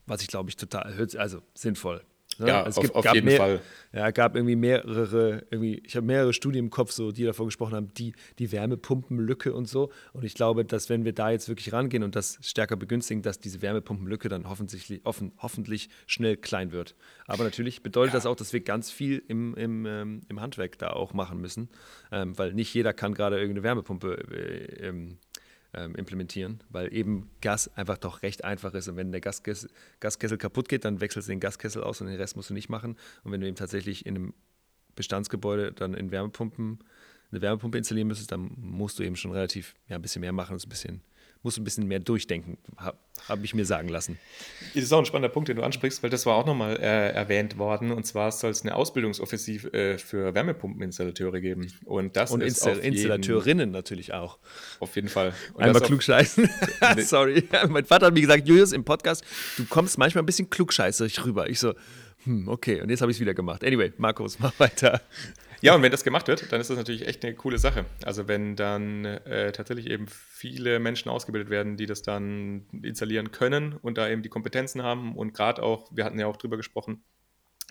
was ich glaube ich total also sinnvoll Ne? Ja, also es auf, auf jeden mehr, Fall. Ja, gab irgendwie mehrere, irgendwie, ich habe mehrere Studien im Kopf, so, die davor gesprochen haben, die, die Wärmepumpenlücke und so. Und ich glaube, dass wenn wir da jetzt wirklich rangehen und das stärker begünstigen, dass diese Wärmepumpenlücke dann hoffentlich, offen, hoffentlich schnell klein wird. Aber natürlich bedeutet ja. das auch, dass wir ganz viel im, im, ähm, im Handwerk da auch machen müssen, ähm, weil nicht jeder kann gerade irgendeine Wärmepumpe äh, ähm, ähm, implementieren, weil eben Gas einfach doch recht einfach ist. Und wenn der Gaskessel, Gaskessel kaputt geht, dann wechselst du den Gaskessel aus und den Rest musst du nicht machen. Und wenn du eben tatsächlich in einem Bestandsgebäude dann in Wärmepumpen, eine Wärmepumpe installieren müsstest, dann musst du eben schon relativ ja, ein bisschen mehr machen, ein bisschen muss ein bisschen mehr durchdenken, habe hab ich mir sagen lassen. Das ist auch ein spannender Punkt, den du ansprichst, weil das war auch nochmal äh, erwähnt worden. Und zwar soll es eine Ausbildungsoffensive äh, für Wärmepumpeninstallateure geben. Und das Und ist Insta Installateurinnen jeden, natürlich auch. Auf jeden Fall. Und Einmal klugscheißen. (laughs) (laughs) Sorry. mein Vater hat mir gesagt, Julius, im Podcast, du kommst manchmal ein bisschen klugscheißerig rüber. Ich so, hm, okay. Und jetzt habe ich es wieder gemacht. Anyway, Markus, mach weiter. Ja, und wenn das gemacht wird, dann ist das natürlich echt eine coole Sache. Also wenn dann äh, tatsächlich eben viele Menschen ausgebildet werden, die das dann installieren können und da eben die Kompetenzen haben und gerade auch, wir hatten ja auch drüber gesprochen,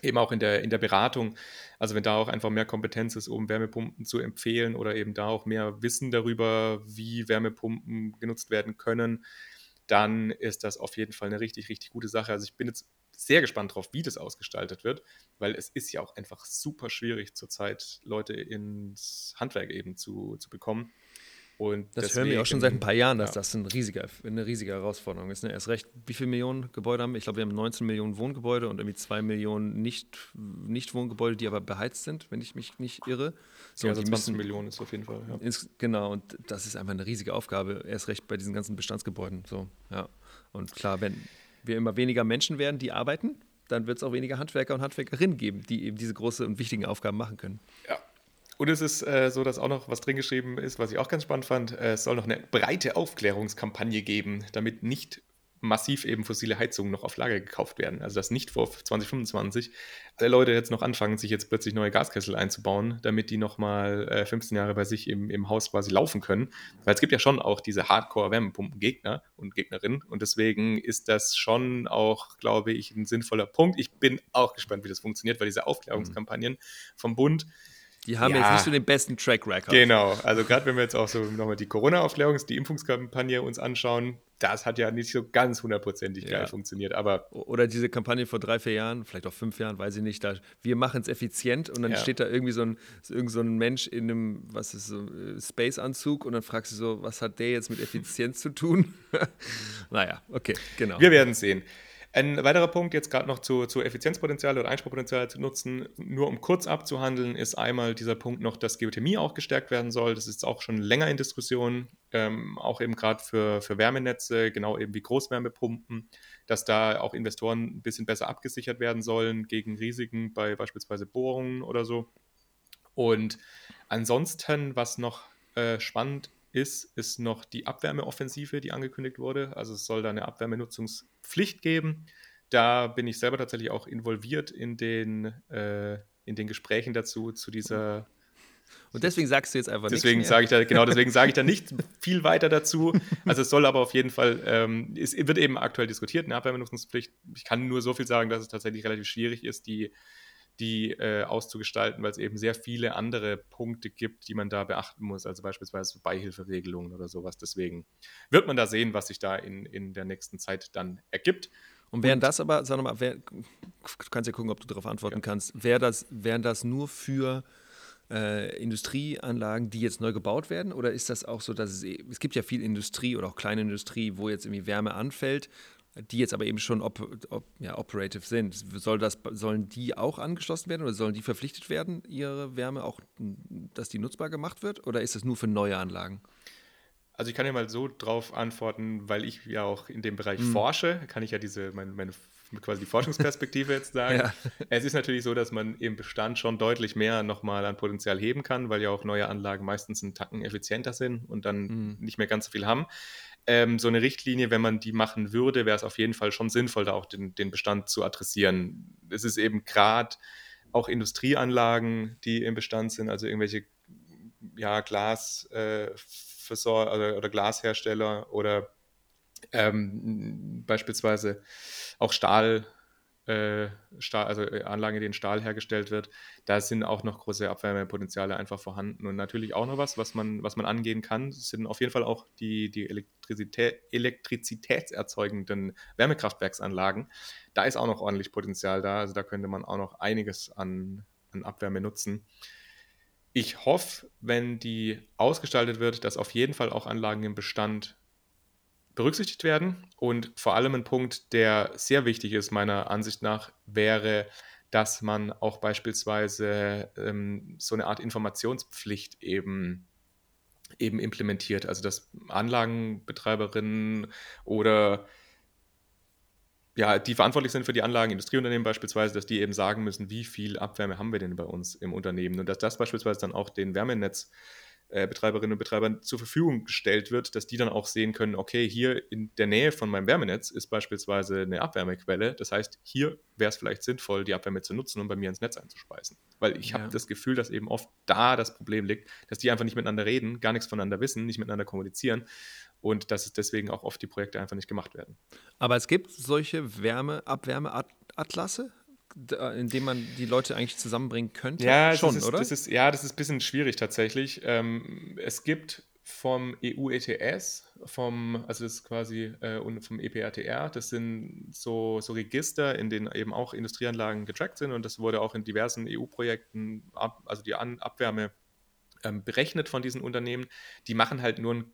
eben auch in der, in der Beratung, also wenn da auch einfach mehr Kompetenz ist, um Wärmepumpen zu empfehlen oder eben da auch mehr Wissen darüber, wie Wärmepumpen genutzt werden können, dann ist das auf jeden Fall eine richtig, richtig gute Sache. Also ich bin jetzt sehr gespannt drauf, wie das ausgestaltet wird, weil es ist ja auch einfach super schwierig zurzeit Leute ins Handwerk eben zu, zu bekommen. Und das deswegen, hören wir auch schon seit ein paar Jahren, dass ja. das ein riesiger, eine riesige Herausforderung ist. Ne? Erst recht, wie viele Millionen Gebäude haben wir? Ich glaube, wir haben 19 Millionen Wohngebäude und irgendwie 2 Millionen nicht, nicht die aber beheizt sind, wenn ich mich nicht irre. So, ja, also 20 müssen, Millionen ist auf jeden Fall. Ja. Ins, genau, und das ist einfach eine riesige Aufgabe, erst recht bei diesen ganzen Bestandsgebäuden. So, ja. Und klar, wenn wir immer weniger Menschen werden, die arbeiten, dann wird es auch weniger Handwerker und Handwerkerinnen geben, die eben diese großen und wichtigen Aufgaben machen können. Ja, und es ist äh, so, dass auch noch was drin geschrieben ist, was ich auch ganz spannend fand. Äh, es soll noch eine breite Aufklärungskampagne geben, damit nicht massiv eben fossile Heizungen noch auf Lager gekauft werden. Also dass nicht vor 2025 alle Leute jetzt noch anfangen, sich jetzt plötzlich neue Gaskessel einzubauen, damit die nochmal äh, 15 Jahre bei sich im, im Haus quasi laufen können. Weil es gibt ja schon auch diese Hardcore-Wärmepumpen-Gegner und Gegnerinnen und deswegen ist das schon auch, glaube ich, ein sinnvoller Punkt. Ich bin auch gespannt, wie das funktioniert, weil diese Aufklärungskampagnen vom Bund, die haben ja, jetzt nicht so den besten Track Record. Genau, also gerade wenn wir jetzt auch so nochmal die Corona-Aufklärungs-, die Impfungskampagne uns anschauen, das hat ja nicht so ganz hundertprozentig ja. geil funktioniert, aber. Oder diese Kampagne vor drei, vier Jahren, vielleicht auch fünf Jahren, weiß ich nicht, da wir machen es effizient und dann ja. steht da irgendwie so ein, irgend so ein Mensch in einem, was ist so, äh, Space-Anzug und dann fragst du so, was hat der jetzt mit Effizienz zu tun? (laughs) naja, okay, genau. Wir werden sehen. Ein weiterer Punkt jetzt gerade noch zu, zu Effizienzpotenzial oder Einsparpotenzial zu nutzen, nur um kurz abzuhandeln, ist einmal dieser Punkt noch, dass Geothermie auch gestärkt werden soll. Das ist auch schon länger in Diskussion, ähm, auch eben gerade für, für Wärmenetze, genau eben wie Großwärmepumpen, dass da auch Investoren ein bisschen besser abgesichert werden sollen gegen Risiken bei beispielsweise Bohrungen oder so. Und ansonsten, was noch äh, spannend ist, ist noch die Abwärmeoffensive, die angekündigt wurde. Also es soll da eine Abwärmenutzungspflicht geben. Da bin ich selber tatsächlich auch involviert in den, äh, in den Gesprächen dazu, zu dieser. Und deswegen sagst du jetzt einfach deswegen sage ich da Genau, deswegen sage ich da (laughs) nicht viel weiter dazu. Also es soll aber auf jeden Fall, ähm, es wird eben aktuell diskutiert, eine Abwärmenutzungspflicht. Ich kann nur so viel sagen, dass es tatsächlich relativ schwierig ist, die die äh, auszugestalten, weil es eben sehr viele andere Punkte gibt, die man da beachten muss, also beispielsweise Beihilferegelungen oder sowas. Deswegen wird man da sehen, was sich da in, in der nächsten Zeit dann ergibt. Und wären das aber, sag nochmal, wer, du kannst ja gucken, ob du darauf antworten ja. kannst, wäre das, wären das nur für äh, Industrieanlagen, die jetzt neu gebaut werden? Oder ist das auch so, dass es, es gibt ja viel Industrie oder auch kleine Industrie, wo jetzt irgendwie Wärme anfällt die jetzt aber eben schon op, op, ja, operative sind. Soll das, sollen die auch angeschlossen werden oder sollen die verpflichtet werden, ihre Wärme auch, dass die nutzbar gemacht wird? Oder ist das nur für neue Anlagen? Also ich kann ja mal so drauf antworten, weil ich ja auch in dem Bereich mhm. forsche, kann ich ja diese, meine, meine quasi die Forschungsperspektive jetzt sagen. (laughs) Ja. Es ist natürlich so, dass man im Bestand schon deutlich mehr nochmal an Potenzial heben kann, weil ja auch neue Anlagen meistens einen Tacken effizienter sind und dann mhm. nicht mehr ganz so viel haben ähm, so eine Richtlinie, wenn man die machen würde, wäre es auf jeden Fall schon sinnvoll, da auch den, den Bestand zu adressieren. Es ist eben gerade auch Industrieanlagen, die im Bestand sind, also irgendwelche ja, Glas äh, oder, oder Glashersteller oder ähm, beispielsweise auch Stahl, äh, Stahl, also äh, Anlagen, in denen Stahl hergestellt wird, da sind auch noch große Abwärmepotenziale einfach vorhanden. Und natürlich auch noch was, was man, was man angehen kann, sind auf jeden Fall auch die, die Elektrizität, elektrizitätserzeugenden Wärmekraftwerksanlagen. Da ist auch noch ordentlich Potenzial da. Also da könnte man auch noch einiges an, an Abwärme nutzen. Ich hoffe, wenn die ausgestaltet wird, dass auf jeden Fall auch Anlagen im Bestand berücksichtigt werden. Und vor allem ein Punkt, der sehr wichtig ist, meiner Ansicht nach, wäre, dass man auch beispielsweise ähm, so eine Art Informationspflicht eben eben implementiert. Also dass Anlagenbetreiberinnen oder ja, die verantwortlich sind für die Anlagen, Industrieunternehmen beispielsweise, dass die eben sagen müssen, wie viel Abwärme haben wir denn bei uns im Unternehmen und dass das beispielsweise dann auch den Wärmenetz äh, Betreiberinnen und Betreibern zur Verfügung gestellt wird, dass die dann auch sehen können, okay, hier in der Nähe von meinem Wärmenetz ist beispielsweise eine Abwärmequelle. Das heißt, hier wäre es vielleicht sinnvoll, die Abwärme zu nutzen und bei mir ins Netz einzuspeisen. Weil ich ja. habe das Gefühl, dass eben oft da das Problem liegt, dass die einfach nicht miteinander reden, gar nichts voneinander wissen, nicht miteinander kommunizieren und dass es deswegen auch oft die Projekte einfach nicht gemacht werden. Aber es gibt solche Wärme, Abwärmeatlasse? Indem man die Leute eigentlich zusammenbringen könnte? Ja, schon, ist, oder? Das ist, ja, das ist ein bisschen schwierig tatsächlich. Ähm, es gibt vom EU-ETS, vom, also das ist quasi äh, vom EPRTR, das sind so, so Register, in denen eben auch Industrieanlagen getrackt sind und das wurde auch in diversen EU-Projekten, also die An Abwärme ähm, berechnet von diesen Unternehmen. Die machen halt nur einen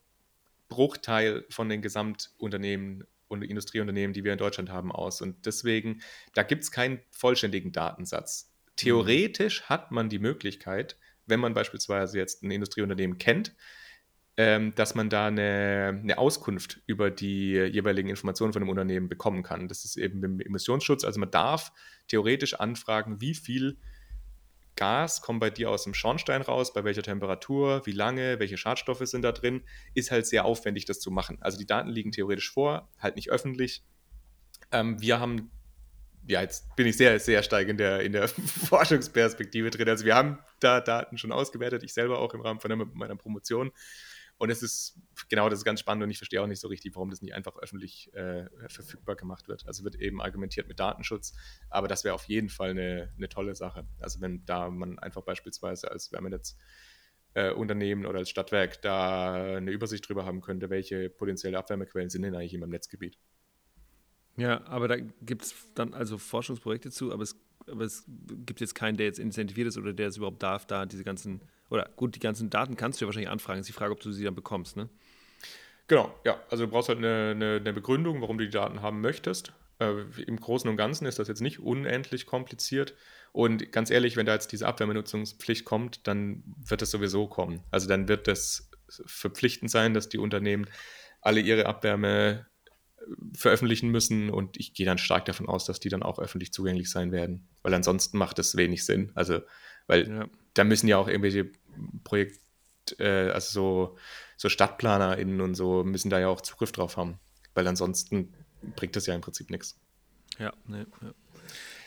Bruchteil von den Gesamtunternehmen und Industrieunternehmen, die wir in Deutschland haben, aus. Und deswegen, da gibt es keinen vollständigen Datensatz. Theoretisch mhm. hat man die Möglichkeit, wenn man beispielsweise jetzt ein Industrieunternehmen kennt, ähm, dass man da eine, eine, Auskunft über die jeweiligen Informationen von dem Unternehmen bekommen kann. Das ist eben im Emissionsschutz. Also man darf theoretisch anfragen, wie viel Gas kommt bei dir aus dem Schornstein raus, bei welcher Temperatur, wie lange, welche Schadstoffe sind da drin, ist halt sehr aufwendig, das zu machen. Also die Daten liegen theoretisch vor, halt nicht öffentlich. Ähm, wir haben, ja, jetzt bin ich sehr, sehr stark in der, in der (laughs) Forschungsperspektive drin. Also wir haben da Daten schon ausgewertet, ich selber auch im Rahmen von meiner Promotion. Und es ist, genau, das ist ganz spannend und ich verstehe auch nicht so richtig, warum das nicht einfach öffentlich äh, verfügbar gemacht wird. Also wird eben argumentiert mit Datenschutz, aber das wäre auf jeden Fall eine, eine tolle Sache. Also wenn da man einfach beispielsweise als Wärmenetz äh, Unternehmen oder als Stadtwerk da eine Übersicht drüber haben könnte, welche potenzielle Abwärmequellen sind denn eigentlich in meinem Netzgebiet. Ja, aber da gibt es dann also Forschungsprojekte zu, aber es, aber es gibt jetzt keinen, der jetzt incentiviert ist oder der es überhaupt darf, da diese ganzen oder gut, die ganzen Daten kannst du ja wahrscheinlich anfragen. Ist die Frage, ob du sie dann bekommst, ne? Genau, ja. Also du brauchst halt eine, eine, eine Begründung, warum du die Daten haben möchtest. Äh, Im Großen und Ganzen ist das jetzt nicht unendlich kompliziert. Und ganz ehrlich, wenn da jetzt diese Abwärmenutzungspflicht kommt, dann wird das sowieso kommen. Also dann wird das verpflichtend sein, dass die Unternehmen alle ihre Abwärme äh, veröffentlichen müssen und ich gehe dann stark davon aus, dass die dann auch öffentlich zugänglich sein werden, weil ansonsten macht es wenig Sinn. Also, weil ja da müssen ja auch irgendwelche Projekt, äh, also so, so StadtplanerInnen und so müssen da ja auch Zugriff drauf haben. Weil ansonsten bringt das ja im Prinzip nichts. Ja, ne, ja.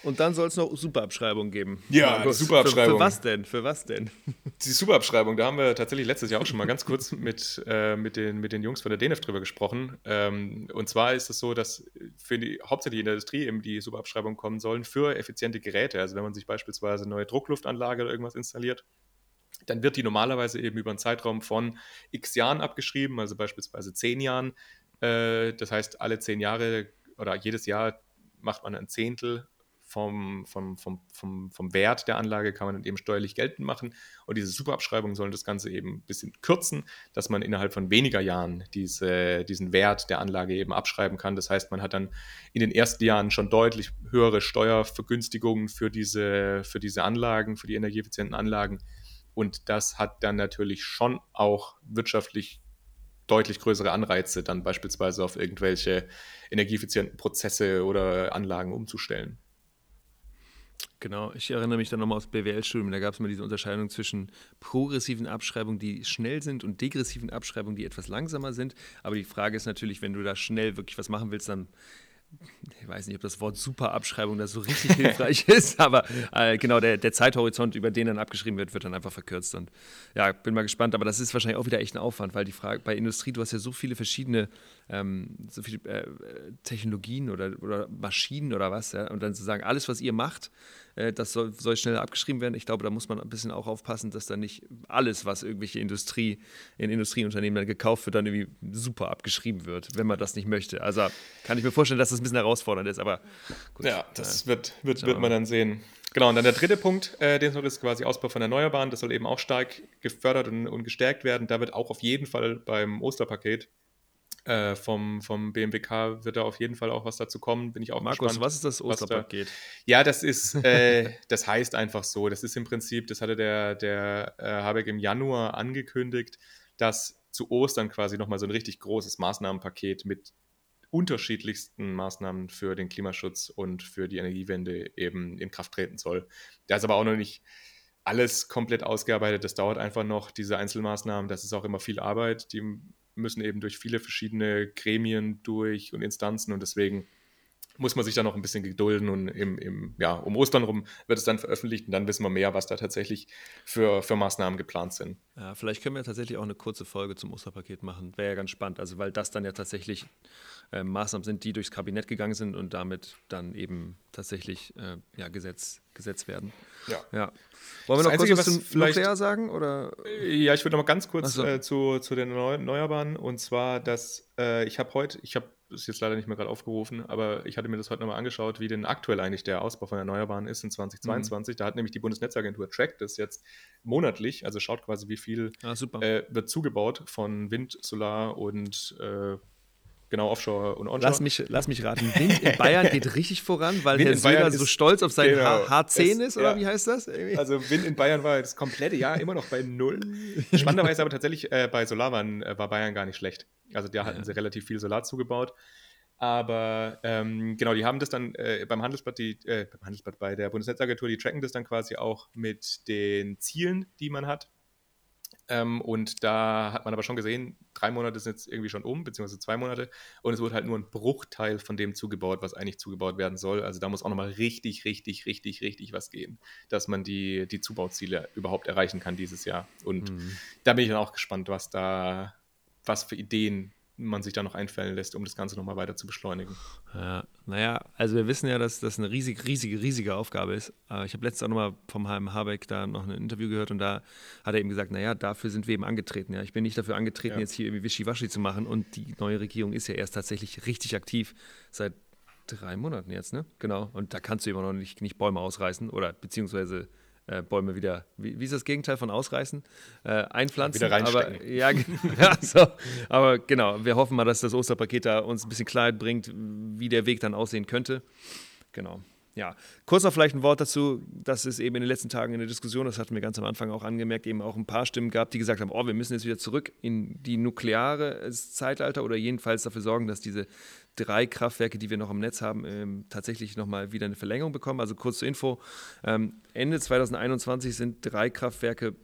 Und dann soll es noch Superabschreibungen geben. Ja, Markus, Superabschreibung. Für, für, was denn? Für was denn? (laughs) Die Superabschreibung, da haben wir tatsächlich letztes Jahr auch schon mal ganz kurz mit, äh, mit, den, mit den Jungs von der DNF drüber gesprochen. Ähm, und zwar ist es so, dass für die, hauptsächlich in der Industrie eben die Superabschreibungen kommen sollen für effiziente Geräte. Also wenn man sich beispielsweise eine neue Druckluftanlage oder irgendwas installiert, dann wird die normalerweise eben über einen Zeitraum von x Jahren abgeschrieben, also beispielsweise zehn Jahren. Äh, das heißt, alle zehn Jahre oder jedes Jahr macht man ein Zehntel vom, vom, vom, vom, vom Wert der Anlage kann man dann eben steuerlich geltend machen. Und diese Superabschreibungen sollen das Ganze eben ein bisschen kürzen, dass man innerhalb von weniger Jahren diese, diesen Wert der Anlage eben abschreiben kann. Das heißt, man hat dann in den ersten Jahren schon deutlich höhere Steuervergünstigungen für diese, für diese Anlagen, für die energieeffizienten Anlagen. Und das hat dann natürlich schon auch wirtschaftlich deutlich größere Anreize, dann beispielsweise auf irgendwelche energieeffizienten Prozesse oder Anlagen umzustellen. Genau, ich erinnere mich dann nochmal aus BWL-Studium, da gab es mal diese Unterscheidung zwischen progressiven Abschreibungen, die schnell sind, und degressiven Abschreibungen, die etwas langsamer sind. Aber die Frage ist natürlich, wenn du da schnell wirklich was machen willst, dann ich weiß nicht, ob das Wort Superabschreibung da so richtig hilfreich (laughs) ist, aber äh, genau, der, der, Zeithorizont, über den dann abgeschrieben wird, wird dann einfach verkürzt. Und ja, bin mal gespannt, aber das ist wahrscheinlich auch wieder echt ein Aufwand, weil die Frage bei Industrie, du hast ja so viele verschiedene ähm, so viele äh, Technologien oder, oder Maschinen oder was, ja, und dann zu sagen, alles, was ihr macht, äh, das soll, soll schneller abgeschrieben werden. Ich glaube, da muss man ein bisschen auch aufpassen, dass dann nicht alles, was irgendwelche Industrie, in Industrieunternehmen dann gekauft wird, dann irgendwie super abgeschrieben wird, wenn man das nicht möchte. Also kann ich mir vorstellen, dass das ein bisschen herausfordernd ist, aber gut. Ja, das äh, wird, wird, wird man dann sehen. Genau, und dann der dritte Punkt, äh, den es noch ist, quasi Ausbau von Erneuerbaren. Das soll eben auch stark gefördert und, und gestärkt werden. Da wird auch auf jeden Fall beim Osterpaket Äh, vom, vom BMWK wird da auf jeden Fall auch was dazu kommen, bin ich auch Markus, gespannt. was ist das Osterpaket? Da, ja, das ist, (laughs) äh, das heißt einfach so, das ist im Prinzip, das hatte der, der äh, Habeck im Januar angekündigt, dass zu Ostern quasi nochmal so ein richtig großes Maßnahmenpaket mit unterschiedlichsten Maßnahmen für den Klimaschutz und für die Energiewende eben in Kraft treten soll. Da ist aber auch noch nicht alles komplett ausgearbeitet. Das dauert einfach noch, diese Einzelmaßnahmen. Das ist auch immer viel Arbeit. Die müssen eben durch viele verschiedene Gremien durch und Instanzen und deswegen muss man sich da noch ein bisschen gedulden und im, im, ja, um Ostern rum wird es dann veröffentlicht und dann wissen wir mehr, was da tatsächlich für, für Maßnahmen geplant sind. Ja, vielleicht können wir tatsächlich auch eine kurze Folge zum Osterpaket machen. Wäre ja ganz spannend, also weil das dann ja tatsächlich äh, Maßnahmen sind, die durchs Kabinett gegangen sind und damit dann eben tatsächlich äh, ja, Gesetz, Gesetz werden. Ja. ja. Wollen wir noch Einzige, kurz was, zum Nuklear sagen? Oder? Ja, ich würde noch mal ganz kurz so. äh, zu, zu den Erneuerbaren und zwar, dass äh, ich habe heute, ich habe das ist jetzt leider nicht mehr gerade aufgerufen, aber ich hatte mir das heute nochmal angeschaut, wie denn aktuell eigentlich der Ausbau von Erneuerbaren ist in 2022. Mhm. Da hat nämlich die Bundesnetzagentur trackt das jetzt monatlich, also schaut quasi, wie viel ah, äh, wird zugebaut von Wind, Solar und äh, Genau, Offshore und Onshore. Lass mich, lass mich raten. Wind in Bayern geht (laughs) richtig voran, weil Wind Herr Söder so stolz auf sein genau, H10 ist, oder ja. wie heißt das? Irgendwie? Also Wind in Bayern war das komplette Jahr immer noch bei null. (laughs) Spannenderweise aber tatsächlich äh, bei Solar waren, äh, war Bayern gar nicht schlecht. Also da hatten ja. sie relativ viel Solar zugebaut. Aber ähm, genau, die haben das dann äh, beim Handelsblatt, die, äh, beim Handelsblatt, bei der Bundesnetzagentur, die tracken das dann quasi auch mit den Zielen, die man hat ähm, und da hat man aber schon gesehen, drei Monate sind jetzt irgendwie schon um, beziehungsweise zwei Monate. Und es wurde halt nur ein Bruchteil von dem zugebaut, was eigentlich zugebaut werden soll. Also da muss auch nochmal richtig, richtig, richtig, richtig was gehen, dass man die, die Zubauziele überhaupt erreichen kann dieses Jahr. Und mhm. da bin ich dann auch gespannt, was da, was für Ideen man sich da noch einfallen lässt, um das Ganze nochmal weiter zu beschleunigen. Ja, naja, also wir wissen ja, dass das eine riesige, riesige, riesige Aufgabe ist. Ich habe letztens auch nochmal vom Herrn Habeck da noch ein Interview gehört und da hat er eben gesagt, naja, dafür sind wir eben angetreten. Ja. Ich bin nicht dafür angetreten, ja. jetzt hier irgendwie Wischiwaschi zu machen und die neue Regierung ist ja erst tatsächlich richtig aktiv seit drei Monaten jetzt, ne? Genau. Und da kannst du immer noch nicht, nicht Bäume ausreißen oder beziehungsweise äh, Bäume wieder, wie, wie, ist das Gegenteil von ausreißen? Äh, einpflanzen. Wieder reinstecken. Aber, ja, (laughs) ja so. aber genau, wir hoffen mal, dass das Osterpaket da uns ein bisschen Klarheit bringt, wie der Weg dann aussehen könnte. Genau. Ja, kurz noch vielleicht ein Wort dazu, dass es eben in den letzten Tagen in der Diskussion, das hatten wir ganz am Anfang auch angemerkt, eben auch ein paar Stimmen gab, die gesagt haben, oh, wir müssen jetzt wieder zurück in die nukleare Zeitalter oder jedenfalls dafür sorgen, dass diese drei Kraftwerke, die wir noch im Netz haben, ähm, tatsächlich nochmal wieder eine Verlängerung bekommen. Also kurz zur Info, ähm, Ende 2021 sind drei Kraftwerke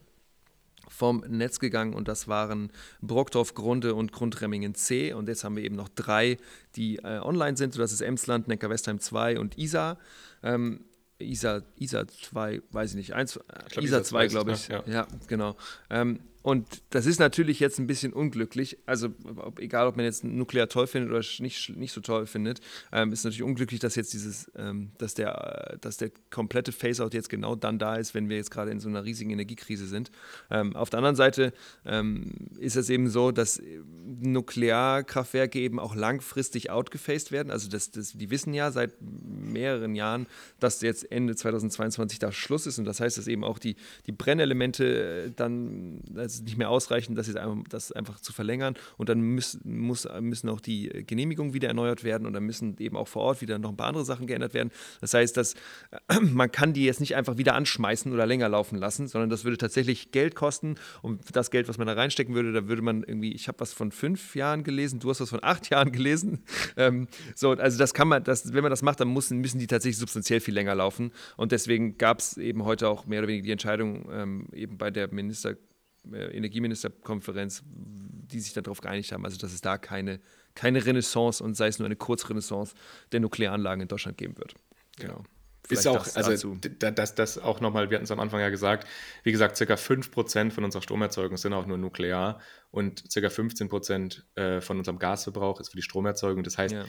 vom Netz gegangen und das waren Brockdorf, Grunde und Grundremmingen C. Und jetzt haben wir eben noch drei, die äh, online sind. das ist Emsland, Neckar-Westheim 2 und Isar. Ähm, Isar, Isar 2, weiß ich nicht, eins, ich glaub, Isar 2, glaube ich. Ja, ja genau. Ähm, und das ist natürlich jetzt ein bisschen unglücklich. Also, ob, egal, ob man jetzt nuklear toll findet oder nicht, nicht so toll findet, ähm, ist natürlich unglücklich, dass jetzt dieses, ähm, dass der, dass der komplette Phase-out jetzt genau dann da ist, wenn wir jetzt gerade in so einer riesigen Energiekrise sind. Ähm, auf der anderen Seite ähm, ist es eben so, dass Nuklearkraftwerke eben auch langfristig outgefaced werden. Also, das, das, die wissen ja seit mehreren Jahren, dass jetzt Ende 2022 da Schluss ist. Und das heißt, dass eben auch die, die Brennelemente dann, also es nicht mehr ausreichen, das, einfach, das einfach zu verlängern. Und dann müssen, muss, müssen auch die Genehmigungen wieder erneuert werden und dann müssen eben auch vor Ort wieder noch ein paar andere Sachen geändert werden. Das heißt, dass (clears throat) man kann die jetzt nicht einfach wieder anschmeißen oder länger laufen lassen, sondern das würde tatsächlich Geld kosten. Und das Geld, was man da reinstecken würde, da würde man irgendwie, ich habe was von fünf Jahren gelesen, du hast was von acht Jahren gelesen. (laughs) Ähm, so, also das kann man, das, wenn man das macht, dann müssen, müssen die tatsächlich substanziell viel länger laufen. Und deswegen gab es eben heute auch mehr oder weniger die Entscheidung, ähm, eben bei der Minister Energieministerkonferenz, die sich darauf geeinigt haben, also dass es da keine, keine Renaissance und sei es nur eine Kurzrenaissance der Nuklearanlagen in Deutschland geben wird. Genau. Ist auch, das also das, das auch nochmal, wir hatten es am Anfang ja gesagt, wie gesagt, circa 5% von unserer Stromerzeugung sind auch nur nuklear und circa 15% äh, von unserem Gasverbrauch ist für die Stromerzeugung. Das heißt, ja.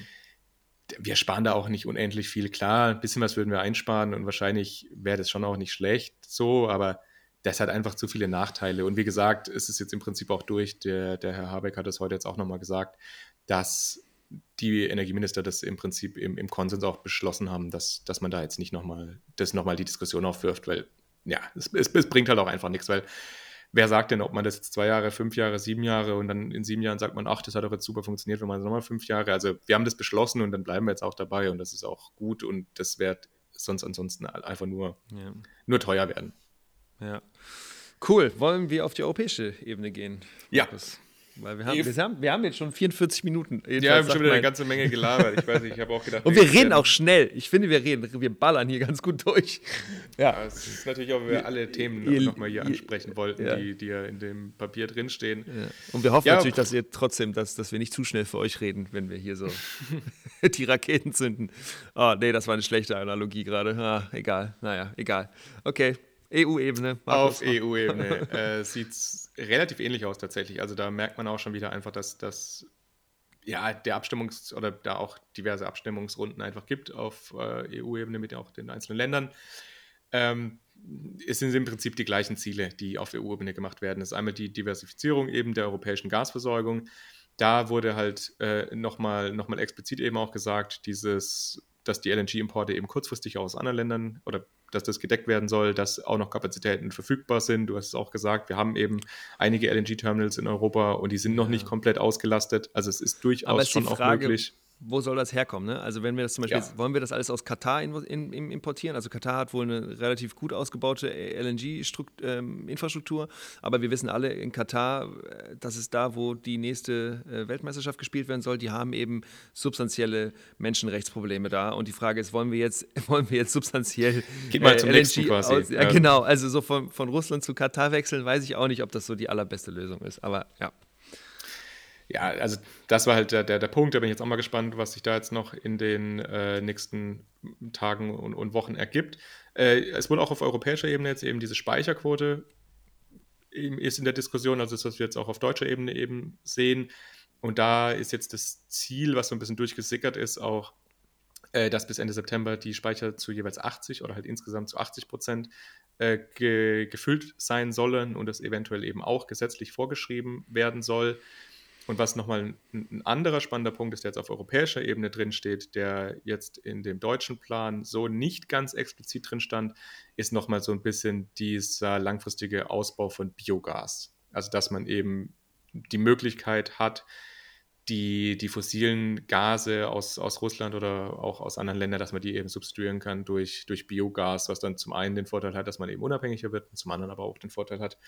wir sparen da auch nicht unendlich viel. Klar, ein bisschen was würden wir einsparen und wahrscheinlich wäre das schon auch nicht schlecht so, aber das hat einfach zu viele Nachteile. Und wie gesagt, es ist jetzt im Prinzip auch durch, der, der Herr Habeck hat das heute jetzt auch nochmal gesagt, dass die Energieminister das im Prinzip im, im Konsens auch beschlossen haben, dass, dass man da jetzt nicht nochmal, das nochmal die Diskussion aufwirft, weil ja, es, es, es, bringt halt auch einfach nichts, weil wer sagt denn, ob man das jetzt zwei Jahre, fünf Jahre, sieben Jahre und dann in sieben Jahren sagt man, ach, das hat doch jetzt super funktioniert, wenn man nochmal fünf Jahre. Also wir haben das beschlossen und dann bleiben wir jetzt auch dabei und das ist auch gut und das wird sonst ansonsten einfach nur, ja. nur teuer werden. Ja. Cool. Wollen wir auf die europäische Ebene gehen? Markus? Ja. Weil wir haben, wir haben, wir haben jetzt schon 44 Minuten. ja, wir haben schon wieder eine ganze Menge gelabert. Ich weiß nicht, ich habe auch gedacht. (laughs) Und wir reden auch schnell. Ich finde, wir reden, wir ballern hier ganz gut durch. (laughs) Ja. Es ist natürlich auch, wenn wir alle Themen nochmal hier ansprechen wollten, ja. die, die ja in dem Papier drinstehen. Ja. Und wir hoffen ja. natürlich, dass ihr trotzdem, dass, dass wir nicht zu schnell für euch reden, wenn wir hier so (laughs) die Raketen zünden. Oh, nee, das war eine schlechte Analogie gerade. Ah, egal. Naja, egal. Okay. EU-Ebene. Auf EU-Ebene äh, sieht es relativ ähnlich aus tatsächlich. Also da merkt man auch schon wieder einfach, dass das ja der Abstimmungs- oder da auch diverse Abstimmungsrunden einfach gibt auf äh, EU-Ebene mit auch den einzelnen Ländern. Ähm, es sind im Prinzip die gleichen Ziele, die auf EU-Ebene gemacht werden. Das ist einmal die Diversifizierung eben der europäischen Gasversorgung. Da wurde halt äh, nochmal noch mal explizit eben auch gesagt, dieses, dass die LNG-Importe eben kurzfristig aus anderen Ländern oder dass das gedeckt werden soll, dass auch noch Kapazitäten verfügbar sind. Du hast es auch gesagt, wir haben eben einige LNG-Terminals in Europa und die sind noch nicht komplett ausgelastet. Also es ist durchaus schon Frage, auch möglich wo soll das herkommen? Ne? Also wenn wir das zum Beispiel, ja. wollen wir das alles aus Katar in, in, in, importieren? Also Katar hat wohl eine relativ gut ausgebaute LNG-Infrastruktur, ähm, aber wir wissen alle in Katar, äh, das ist da, wo die nächste äh, Weltmeisterschaft gespielt werden soll, die haben eben substanzielle Menschenrechtsprobleme da. Und die Frage ist, wollen wir jetzt, (laughs) wollen wir jetzt substanziell Geht mal äh, zum LNG quasi. Aus, ja, ja, genau, also so von, von Russland zu Katar wechseln, weiß ich auch nicht, ob das so die allerbeste Lösung ist. Aber ja ja, also das war halt der, der, der Punkt. Da bin ich jetzt auch mal gespannt, was sich da jetzt noch in den äh, nächsten Tagen und, und Wochen ergibt. Äh, es wurde auch auf europäischer Ebene jetzt eben diese Speicherquote ist in der Diskussion, also das, was wir jetzt auch auf deutscher Ebene eben sehen. Und da ist jetzt das Ziel, was so ein bisschen durchgesickert ist, auch, äh, dass bis Ende September die Speicher zu jeweils 80 oder halt insgesamt zu 80 Prozent äh, ge gefüllt sein sollen und das eventuell eben auch gesetzlich vorgeschrieben werden soll. Und was nochmal ein, ein anderer spannender Punkt ist, der jetzt auf europäischer Ebene drin steht, der jetzt in dem deutschen Plan so nicht ganz explizit drin stand, ist nochmal so ein bisschen dieser langfristige Ausbau von Biogas. Also dass man eben die Möglichkeit hat, die, die fossilen Gase aus, aus Russland oder auch aus anderen Ländern, dass man die eben substituieren kann durch, durch Biogas, was dann zum einen den Vorteil hat, dass man eben unabhängiger wird und zum anderen aber auch den Vorteil hat,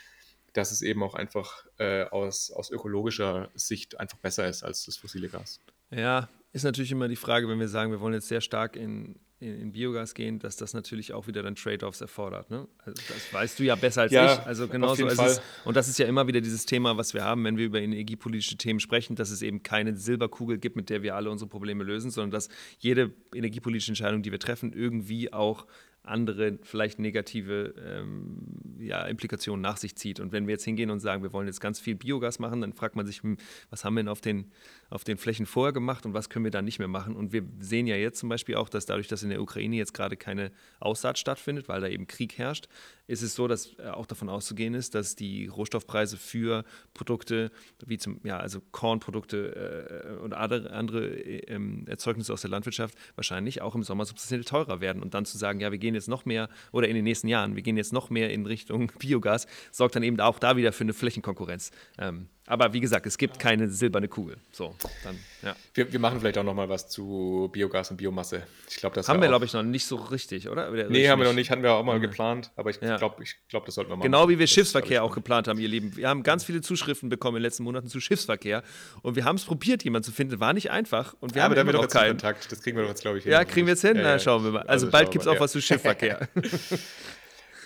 dass es eben auch einfach äh, aus, aus ökologischer Sicht einfach besser ist als das fossile Gas. Ja, ist natürlich immer die Frage, wenn wir sagen, wir wollen jetzt sehr stark in, in, in Biogas gehen, dass das natürlich auch wieder dann Trade-offs erfordert. Ne? Also das weißt du ja besser als ja, ich. Also genauso ist es. Und das ist ja immer wieder dieses Thema, was wir haben, wenn wir über energiepolitische Themen sprechen, dass es eben keine Silberkugel gibt, mit der wir alle unsere Probleme lösen, sondern dass jede energiepolitische Entscheidung, die wir treffen, irgendwie auch andere, vielleicht negative ähm, ja, Implikationen nach sich zieht. Und wenn wir jetzt hingehen und sagen, wir wollen jetzt ganz viel Biogas machen, dann fragt man sich, hm, was haben wir denn auf den, auf den Flächen vorher gemacht und was können wir da nicht mehr machen? Und wir sehen ja jetzt zum Beispiel auch, dass dadurch, dass in der Ukraine jetzt gerade keine Aussaat stattfindet, weil da eben Krieg herrscht, ist es so, dass äh, auch davon auszugehen ist, dass die Rohstoffpreise für Produkte wie zum, ja, also Kornprodukte äh, und andere, andere äh, Erzeugnisse aus der Landwirtschaft wahrscheinlich auch im Sommer substanziell teurer werden. Und dann zu sagen, ja, wir gehen jetzt noch mehr oder in den nächsten Jahren, wir gehen jetzt noch mehr in Richtung Biogas, sorgt dann eben auch da wieder für eine Flächenkonkurrenz. Ähm, aber wie gesagt, es gibt keine silberne Kugel. So, dann, ja. wir, wir machen vielleicht auch noch mal was zu Biogas und Biomasse. Ich glaube, das haben wir, glaube ich, noch nicht so richtig, oder? oder nee, haben wir noch nicht. Hatten wir auch mal geplant. Aber ich ja. glaube, ich glaub, das sollten wir mal Genau machen. wie wir das Schiffsverkehr auch geplant haben, ihr Lieben. Wir haben ganz viele Zuschriften bekommen in den letzten Monaten zu Schiffsverkehr. Und wir haben es probiert, jemanden zu finden. War nicht einfach. Und wir ja, haben aber wir doch keinen Kontakt. Das kriegen wir doch jetzt, glaube ich, hin. Ja, kriegen wir jetzt hin? Ja, Na, schauen wir mal. Also, also bald gibt es auch was zu Schiffsverkehr. (laughs)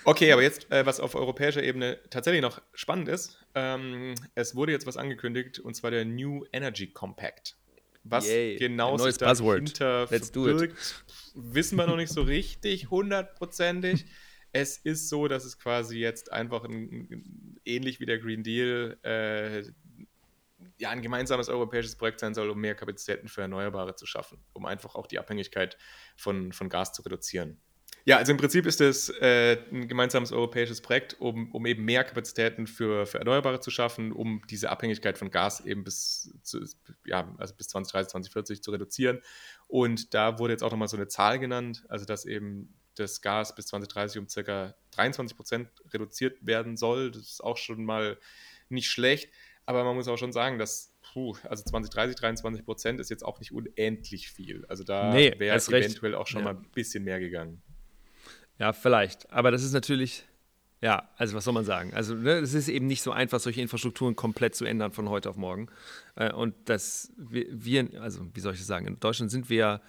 Okay, aber jetzt, äh, was auf europäischer Ebene tatsächlich noch spannend ist, ähm, es wurde jetzt was angekündigt, und zwar der New Energy Compact. Was Yay, genau sich dahinter verbirgt, wissen wir noch nicht so richtig, hundertprozentig. (laughs) es ist so, dass es quasi jetzt einfach ein, ähnlich wie der Green Deal äh, ja, ein gemeinsames europäisches Projekt sein soll, um mehr Kapazitäten für Erneuerbare zu schaffen, um einfach auch die Abhängigkeit von, von Gas zu reduzieren. Ja, also im Prinzip ist es äh, ein gemeinsames europäisches Projekt, um, um eben mehr Kapazitäten für, für Erneuerbare zu schaffen, um diese Abhängigkeit von Gas eben bis, zu, ja, also bis 2030, 2040 zu reduzieren. Und da wurde jetzt auch nochmal so eine Zahl genannt, also dass eben das Gas bis 2030 um circa 23 Prozent reduziert werden soll. Das ist auch schon mal nicht schlecht. Aber man muss auch schon sagen, dass puh, also 20, 23 Prozent ist jetzt auch nicht unendlich viel. Also da nee, wäre es eventuell auch schon ja. mal ein bisschen mehr gegangen. Ja, vielleicht. Aber das ist natürlich, ja, also was soll man sagen? Also ne, es ist eben nicht so einfach, solche Infrastrukturen komplett zu ändern von heute auf morgen. Äh, und das wir, also wie soll ich das sagen, in Deutschland sind wir ja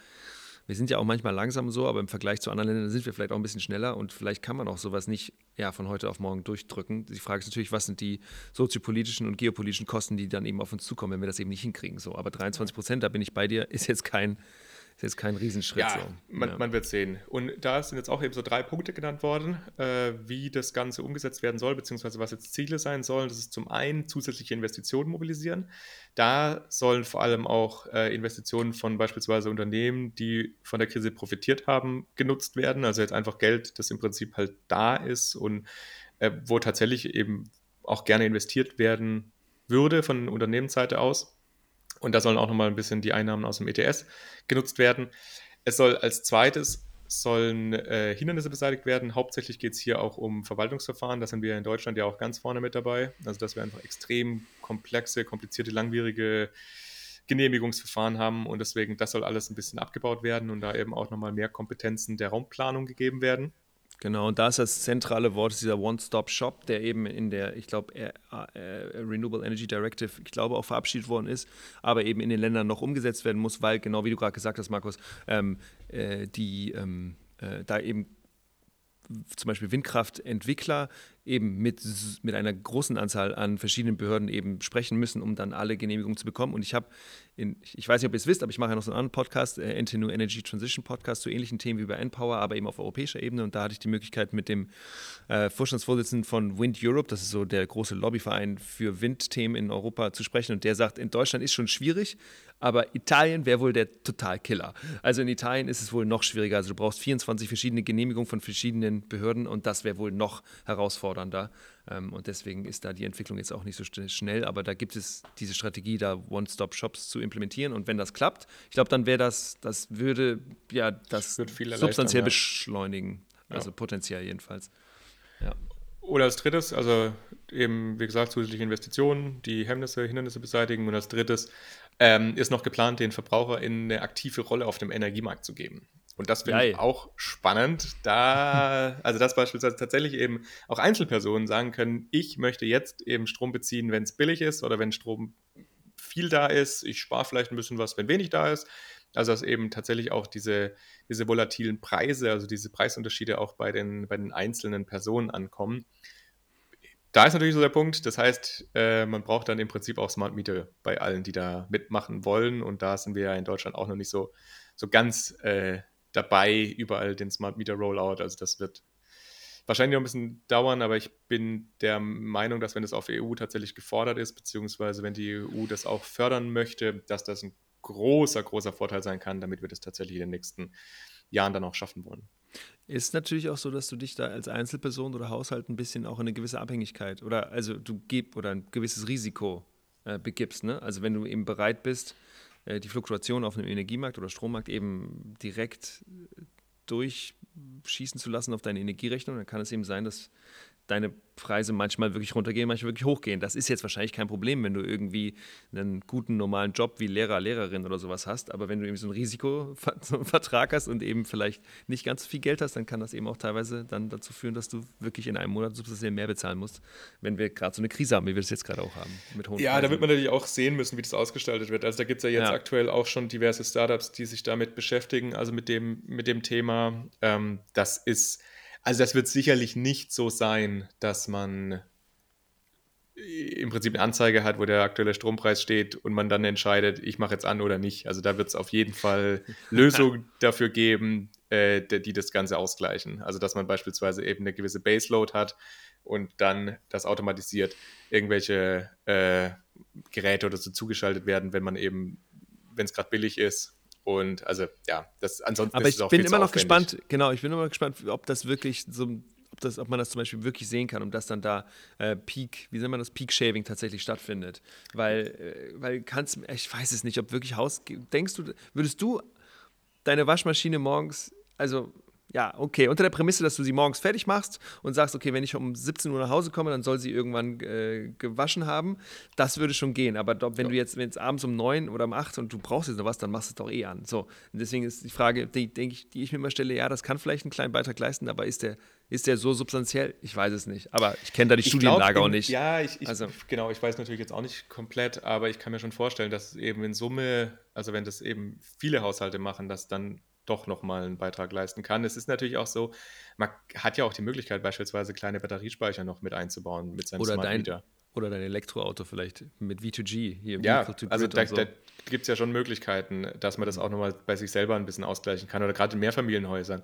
wir sind ja auch manchmal langsam so, aber im Vergleich zu anderen Ländern sind wir vielleicht auch ein bisschen schneller und vielleicht kann man auch sowas nicht ja, von heute auf morgen durchdrücken. Die Frage ist natürlich, was sind die soziopolitischen und geopolitischen Kosten, die dann eben auf uns zukommen, wenn wir das eben nicht hinkriegen. So, aber 23 Prozent, da bin ich bei dir, ist jetzt kein ist jetzt kein Riesenschritt. Ja, so. man, ja. man, wird sehen. Und da sind jetzt auch eben so drei Punkte genannt worden, äh, wie das Ganze umgesetzt werden soll, beziehungsweise was jetzt Ziele sein sollen. Das ist zum einen zusätzliche Investitionen mobilisieren. Da sollen vor allem auch äh, Investitionen von beispielsweise Unternehmen, die von der Krise profitiert haben, genutzt werden. Also jetzt einfach Geld, das im Prinzip halt da ist und äh, wo tatsächlich eben auch gerne investiert werden würde von Unternehmensseite aus. Und da sollen auch nochmal ein bisschen die Einnahmen aus dem ETS genutzt werden. Es soll als zweites sollen äh, Hindernisse beseitigt werden. Hauptsächlich geht es hier auch um Verwaltungsverfahren. Da sind wir in Deutschland ja auch ganz vorne mit dabei. Also dass wir einfach extrem komplexe, komplizierte, langwierige Genehmigungsverfahren haben und deswegen, das soll alles ein bisschen abgebaut werden und da eben auch nochmal mehr Kompetenzen der Raumplanung gegeben werden. Genau, und da ist das zentrale Wort dieser One-Stop-Shop, der eben in der, ich glaube, äh, äh, Renewable Energy Directive, ich glaube, auch verabschiedet worden ist, aber eben in den Ländern noch umgesetzt werden muss, weil, genau wie du gerade gesagt hast, Markus, ähm, äh, die ähm, äh, da eben zum Beispiel Windkraftentwickler eben mit, mit einer großen Anzahl an verschiedenen Behörden eben sprechen müssen, um dann alle Genehmigungen zu bekommen. Und ich habe, ich weiß nicht, ob ihr es wisst, aber ich mache ja noch so einen anderen Podcast, äh, NTNU Energy Transition Podcast zu ähnlichen Themen wie bei Npower, aber eben auf europäischer Ebene. Und da hatte ich die Möglichkeit mit dem äh, Vorstandsvorsitzenden von Wind Europe, das ist so der große Lobbyverein für Windthemen in Europa, zu sprechen. Und der sagt, in Deutschland ist schon schwierig, aber Italien wäre wohl der Totalkiller. Also in Italien ist es wohl noch schwieriger. Also du brauchst 24 verschiedene Genehmigungen von verschiedenen Behörden und das wäre wohl noch herausfordernder. Ähm, und deswegen ist da die Entwicklung jetzt auch nicht so schnell. Aber da gibt es diese Strategie, da One-Stop-Shops zu implementieren. Und wenn das klappt, ich glaube, dann wäre das, das würde ja das substanziell ja. beschleunigen. Also ja. potenziell jedenfalls. Ja. Oder als drittes, also eben, wie gesagt, zusätzliche Investitionen, die Hemmnisse, Hindernisse beseitigen. Und als drittes ähm, ist noch geplant, den VerbraucherInnen eine aktive Rolle auf dem Energiemarkt zu geben. Und das finde ich auch spannend, da, (laughs) also dass beispielsweise tatsächlich eben auch Einzelpersonen sagen können, ich möchte jetzt eben Strom beziehen, wenn es billig ist oder wenn Strom viel da ist. Ich spare vielleicht ein bisschen was, wenn wenig da ist. Also dass eben tatsächlich auch diese, diese volatilen Preise, also diese Preisunterschiede auch bei den, bei den einzelnen Personen ankommen. Da ist natürlich so der Punkt, das heißt, äh, man braucht dann im Prinzip auch Smart Meter bei allen, die da mitmachen wollen. Und da sind wir ja in Deutschland auch noch nicht so, so ganz äh, dabei, überall den Smart Meter Rollout. Also das wird wahrscheinlich noch ein bisschen dauern, aber ich bin der Meinung, dass wenn es auf EU tatsächlich gefordert ist, beziehungsweise wenn die EU das auch fördern möchte, dass das ein großer, großer Vorteil sein kann, damit wir das tatsächlich in den nächsten Jahren dann auch schaffen wollen. Ist natürlich auch so, dass du dich da als Einzelperson oder Haushalt ein bisschen auch in eine gewisse Abhängigkeit oder also du gib oder ein gewisses Risiko äh, begibst. Ne? Also wenn du eben bereit bist, die Fluktuation auf einem Energiemarkt oder Strommarkt eben direkt äh, durchschießen zu lassen auf deine Energierechnung, dann kann es eben sein, dass deine Preise manchmal wirklich runtergehen, manchmal wirklich hochgehen. Das ist jetzt wahrscheinlich kein Problem, wenn du irgendwie einen guten normalen Job wie Lehrer, Lehrerin oder sowas hast. Aber wenn du eben so einen Risikovertrag hast und eben vielleicht nicht ganz so viel Geld hast, dann kann das eben auch teilweise dann dazu führen, dass du wirklich in einem Monat substanziell mehr bezahlen musst, wenn wir gerade so eine Krise haben, wie wir das jetzt gerade auch haben. Mit hohen ja, Preisen. da wird man natürlich auch sehen müssen, wie das ausgestaltet wird. Also da gibt es ja jetzt ja. aktuell auch schon diverse Startups, die sich damit beschäftigen, also mit dem, mit dem Thema. Ähm, das ist also das wird sicherlich nicht so sein, dass man im Prinzip eine Anzeige hat, wo der aktuelle Strompreis steht und man dann entscheidet, ich mache jetzt an oder nicht. Also da wird es auf jeden Fall (laughs) Lösungen dafür geben, äh, die das Ganze ausgleichen. Also dass man beispielsweise eben eine gewisse Baseload hat und dann das automatisiert irgendwelche äh, Geräte oder so zugeschaltet werden, wenn man eben, wenn es gerade billig ist, und also ja, das ansonsten Aber ich bin immer noch aufwendig. gespannt, genau, ich bin immer noch gespannt, ob das wirklich so ob, das, ob man das zum Beispiel wirklich sehen kann, um dass dann da äh, Peak, wie nennt man das, Peak Shaving tatsächlich stattfindet. Weil, äh, weil kannst, ich weiß es nicht, ob wirklich Haus, denkst du, würdest du deine Waschmaschine morgens, also Ja, okay. Unter der Prämisse, dass du sie morgens fertig machst und sagst, okay, wenn ich um 17 Uhr nach Hause komme, dann soll sie irgendwann äh, gewaschen haben. Das würde schon gehen. Aber wenn ja. du jetzt, wenn es abends um 9 oder um 8 und du brauchst jetzt noch was, dann machst du es doch eh an. So. Und deswegen ist die Frage, die, denke ich, die ich mir immer stelle, ja, das kann vielleicht einen kleinen Beitrag leisten, aber ist der, ist der so substanziell? Ich weiß es nicht. Aber ich kenne da die ich Studienlage glaub, auch nicht. Ja, ich, ich, also. genau, ich weiß natürlich jetzt auch nicht komplett, aber ich kann mir schon vorstellen, dass eben in Summe, also wenn das eben viele Haushalte machen, dass dann doch nochmal einen Beitrag leisten kann. Es ist natürlich auch so, man hat ja auch die Möglichkeit, beispielsweise kleine Batteriespeicher noch mit einzubauen mit seinem oder Smart dein, Meter. Oder dein Elektroauto vielleicht mit V2G hier. Ja, also da, so. da gibt es ja schon Möglichkeiten, dass man das auch nochmal bei sich selber ein bisschen ausgleichen kann. Oder gerade in Mehrfamilienhäusern.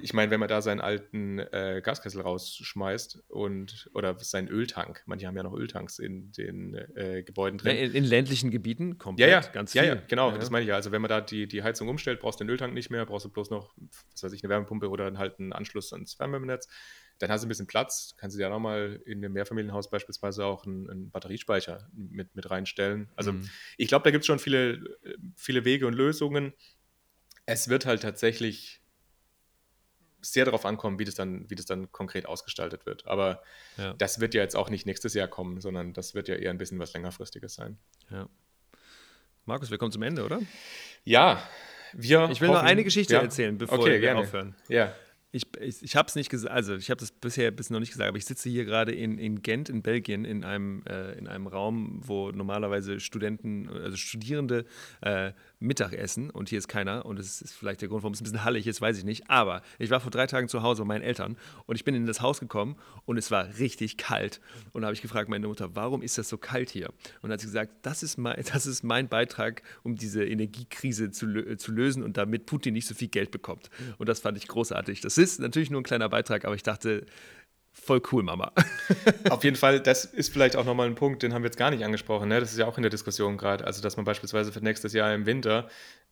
Ich meine, wenn man da seinen alten äh, Gaskessel rausschmeißt und oder seinen Öltank, manche haben ja noch Öltanks in den äh, Gebäuden drin. Ja, in, in, ländlichen Gebieten komplett, ja, ja, ganz viel. Ja, ja genau, ja, das meine ich ja. Also wenn man da die, die Heizung umstellt, brauchst du den Öltank nicht mehr, brauchst du bloß noch, was weiß ich, eine Wärmepumpe oder dann halt einen Anschluss ans Wärmenetz dann hast du ein bisschen Platz, kannst du ja nochmal in einem Mehrfamilienhaus beispielsweise auch einen, einen Batteriespeicher mit, mit reinstellen. Also mhm. ich glaube, da gibt es schon viele, viele Wege und Lösungen. Es wird halt tatsächlich sehr darauf ankommen, wie das dann, wie das dann konkret ausgestaltet wird. Aber ja. das wird ja jetzt auch nicht nächstes Jahr kommen, sondern das wird ja eher ein bisschen was längerfristiges sein. Ja. Markus, wir kommen zum Ende, oder? Ja, wir. Ich will hoffen, noch eine Geschichte ja. erzählen, bevor okay, wir gerne. aufhören. Ja. Ich, ich, ich habe es nicht gesagt, also ich habe das bisher bis noch nicht gesagt, aber ich sitze hier gerade in, in Gent in Belgien in einem, äh, in einem Raum, wo normalerweise Studenten, also Studierende äh, Mittag essen und hier ist keiner und das ist vielleicht der Grund, warum es ein bisschen hallig ist, weiß ich nicht. Aber ich war vor drei Tagen zu Hause bei meinen Eltern und ich bin in das Haus gekommen und es war richtig kalt. Und da habe ich gefragt meine Mutter, warum ist das so kalt hier? Und dann hat sie gesagt, das ist mein, (laughs) das ist mein Beitrag, um diese Energiekrise zu, zu lösen und damit Putin nicht so viel Geld bekommt. Und das fand ich großartig. Das ist natürlich nur ein kleiner Beitrag, aber ich dachte, voll cool, Mama. (laughs) Auf jeden Fall, das ist vielleicht auch nochmal ein Punkt, den haben wir jetzt gar nicht angesprochen. Ne? Das ist ja auch in der Diskussion gerade. Also, dass man beispielsweise für nächstes Jahr im Winter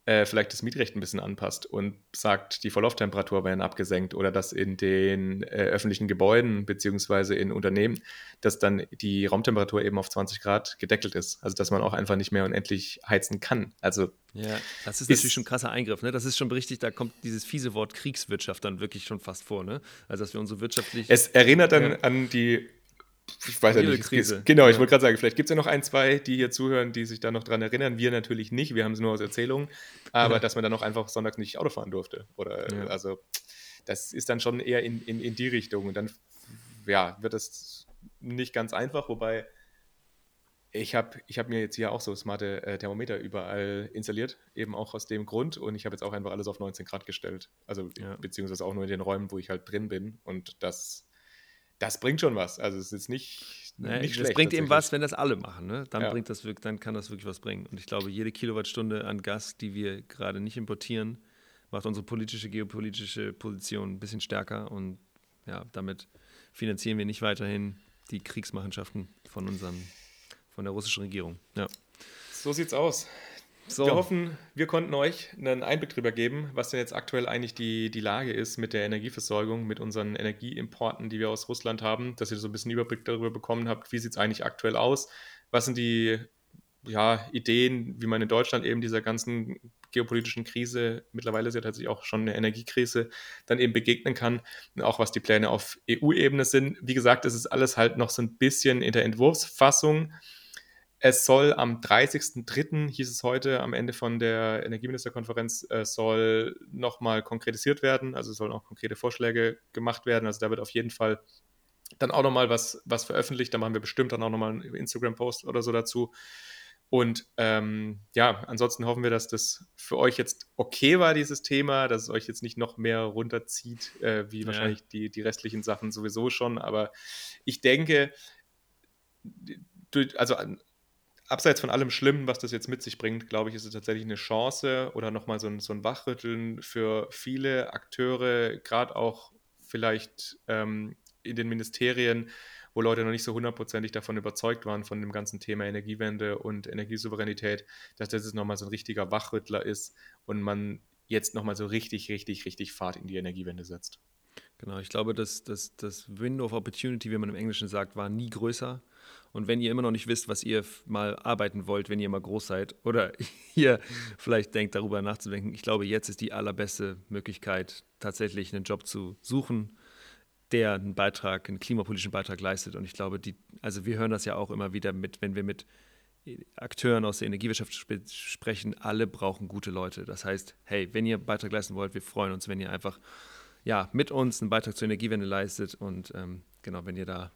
äh, vielleicht das Mietrecht ein bisschen anpasst und sagt, die Vorlauftemperatur werden abgesenkt oder dass in den äh, öffentlichen Gebäuden beziehungsweise in Unternehmen, dass dann die Raumtemperatur eben auf 20 Grad gedeckelt ist. Also dass man auch einfach nicht mehr unendlich heizen kann. Also ja, das ist, ist natürlich schon ein krasser Eingriff. Ne? Das ist schon richtig, da kommt dieses fiese Wort Kriegswirtschaft dann wirklich schon fast vor. Ne? Also dass wir unsere wirtschaftlich. Es erinnert dann ja. an die ich weiß ja nicht. Krise. Genau, ich wollte gerade sagen, vielleicht gibt es ja noch ein, zwei, die hier zuhören, die sich da noch dran erinnern. Wir natürlich nicht, wir haben es nur aus Erzählungen. Aber ja. dass man dann auch einfach sonntags nicht Auto fahren durfte. Oder ja. also das ist dann schon eher in, in, in die Richtung. Und dann ja, wird das nicht ganz einfach, wobei ich habe ich hab mir jetzt hier auch so smarte äh, Thermometer überall installiert, eben auch aus dem Grund. Und ich habe jetzt auch einfach alles auf 19 Grad gestellt. Also ja. beziehungsweise auch nur in den Räumen, wo ich halt drin bin. Und das das bringt schon was. Also es ist nicht, nee, nicht schlecht. Es bringt eben was, wenn das alle machen. Ne? Dann, ja. bringt das, dann kann das wirklich was bringen. Und ich glaube, jede Kilowattstunde an Gas, die wir gerade nicht importieren, macht unsere politische, geopolitische Position ein bisschen stärker. Und ja, damit finanzieren wir nicht weiterhin die Kriegsmachenschaften von, unseren, von der russischen Regierung. Ja. So sieht's aus. So. Wir hoffen, wir konnten euch einen Einblick darüber geben, was denn jetzt aktuell eigentlich die, die Lage ist mit der Energieversorgung, mit unseren Energieimporten, die wir aus Russland haben, dass ihr so ein bisschen Überblick darüber bekommen habt, wie sieht es eigentlich aktuell aus, was sind die ja, Ideen, wie man in Deutschland eben dieser ganzen geopolitischen Krise, mittlerweile ist ja tatsächlich auch schon eine Energiekrise, dann eben begegnen kann. Und auch was die Pläne auf EU-Ebene sind. Wie gesagt, es ist alles halt noch so ein bisschen in der Entwurfsfassung. Es soll am 30.03., hieß es heute, am Ende von der Energieministerkonferenz, äh, soll nochmal konkretisiert werden. Also sollen auch konkrete Vorschläge gemacht werden. Also da wird auf jeden Fall dann auch nochmal was, was veröffentlicht. Da machen wir bestimmt dann auch nochmal einen Instagram-Post oder so dazu. Und ähm, ja, ansonsten hoffen wir, dass das für euch jetzt okay war, dieses Thema, dass es euch jetzt nicht noch mehr runterzieht, äh, wie ja. wahrscheinlich die, die restlichen Sachen sowieso schon. Aber ich denke, also abseits von allem Schlimmen, was das jetzt mit sich bringt, glaube ich, ist es tatsächlich eine Chance oder nochmal so ein, so ein Wachrütteln für viele Akteure, gerade auch vielleicht ähm, in den Ministerien, wo Leute noch nicht so hundertprozentig davon überzeugt waren, von dem ganzen Thema Energiewende und Energiesouveränität, dass das jetzt nochmal so ein richtiger Wachrüttler ist und man jetzt nochmal so richtig, richtig, richtig Fahrt in die Energiewende setzt. Genau, ich glaube, dass das, das Window of Opportunity, wie man im Englischen sagt, war nie größer Und wenn ihr immer noch nicht wisst, was ihr mal arbeiten wollt, wenn ihr mal groß seid, (laughs) oder ihr vielleicht denkt, darüber nachzudenken, ich glaube, jetzt ist die allerbeste Möglichkeit, tatsächlich einen Job zu suchen, der einen Beitrag, einen klimapolitischen Beitrag leistet. Und ich glaube, die, also wir hören das ja auch immer wieder mit, wenn wir mit Akteuren aus der Energiewirtschaft sp sprechen, alle brauchen gute Leute. Das heißt, hey, wenn ihr einen Beitrag leisten wollt, wir freuen uns, wenn ihr einfach ja, mit uns einen Beitrag zur Energiewende leistet und ähm, genau, wenn ihr da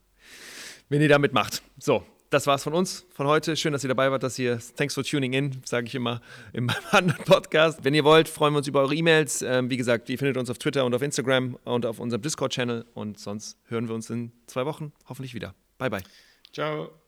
wenn ihr damit macht. So, das war's von uns von heute. Schön, dass ihr dabei wart, dass ihr thanks for tuning in, sage ich immer in meinem (laughs) anderen Podcast. Wenn ihr wollt, freuen wir uns über eure E-Mails. Ähm, wie gesagt, ihr findet uns auf Twitter und auf Instagram und auf unserem Discord-Channel. Und sonst hören wir uns in zwei Wochen hoffentlich wieder. Bye, bye. Ciao.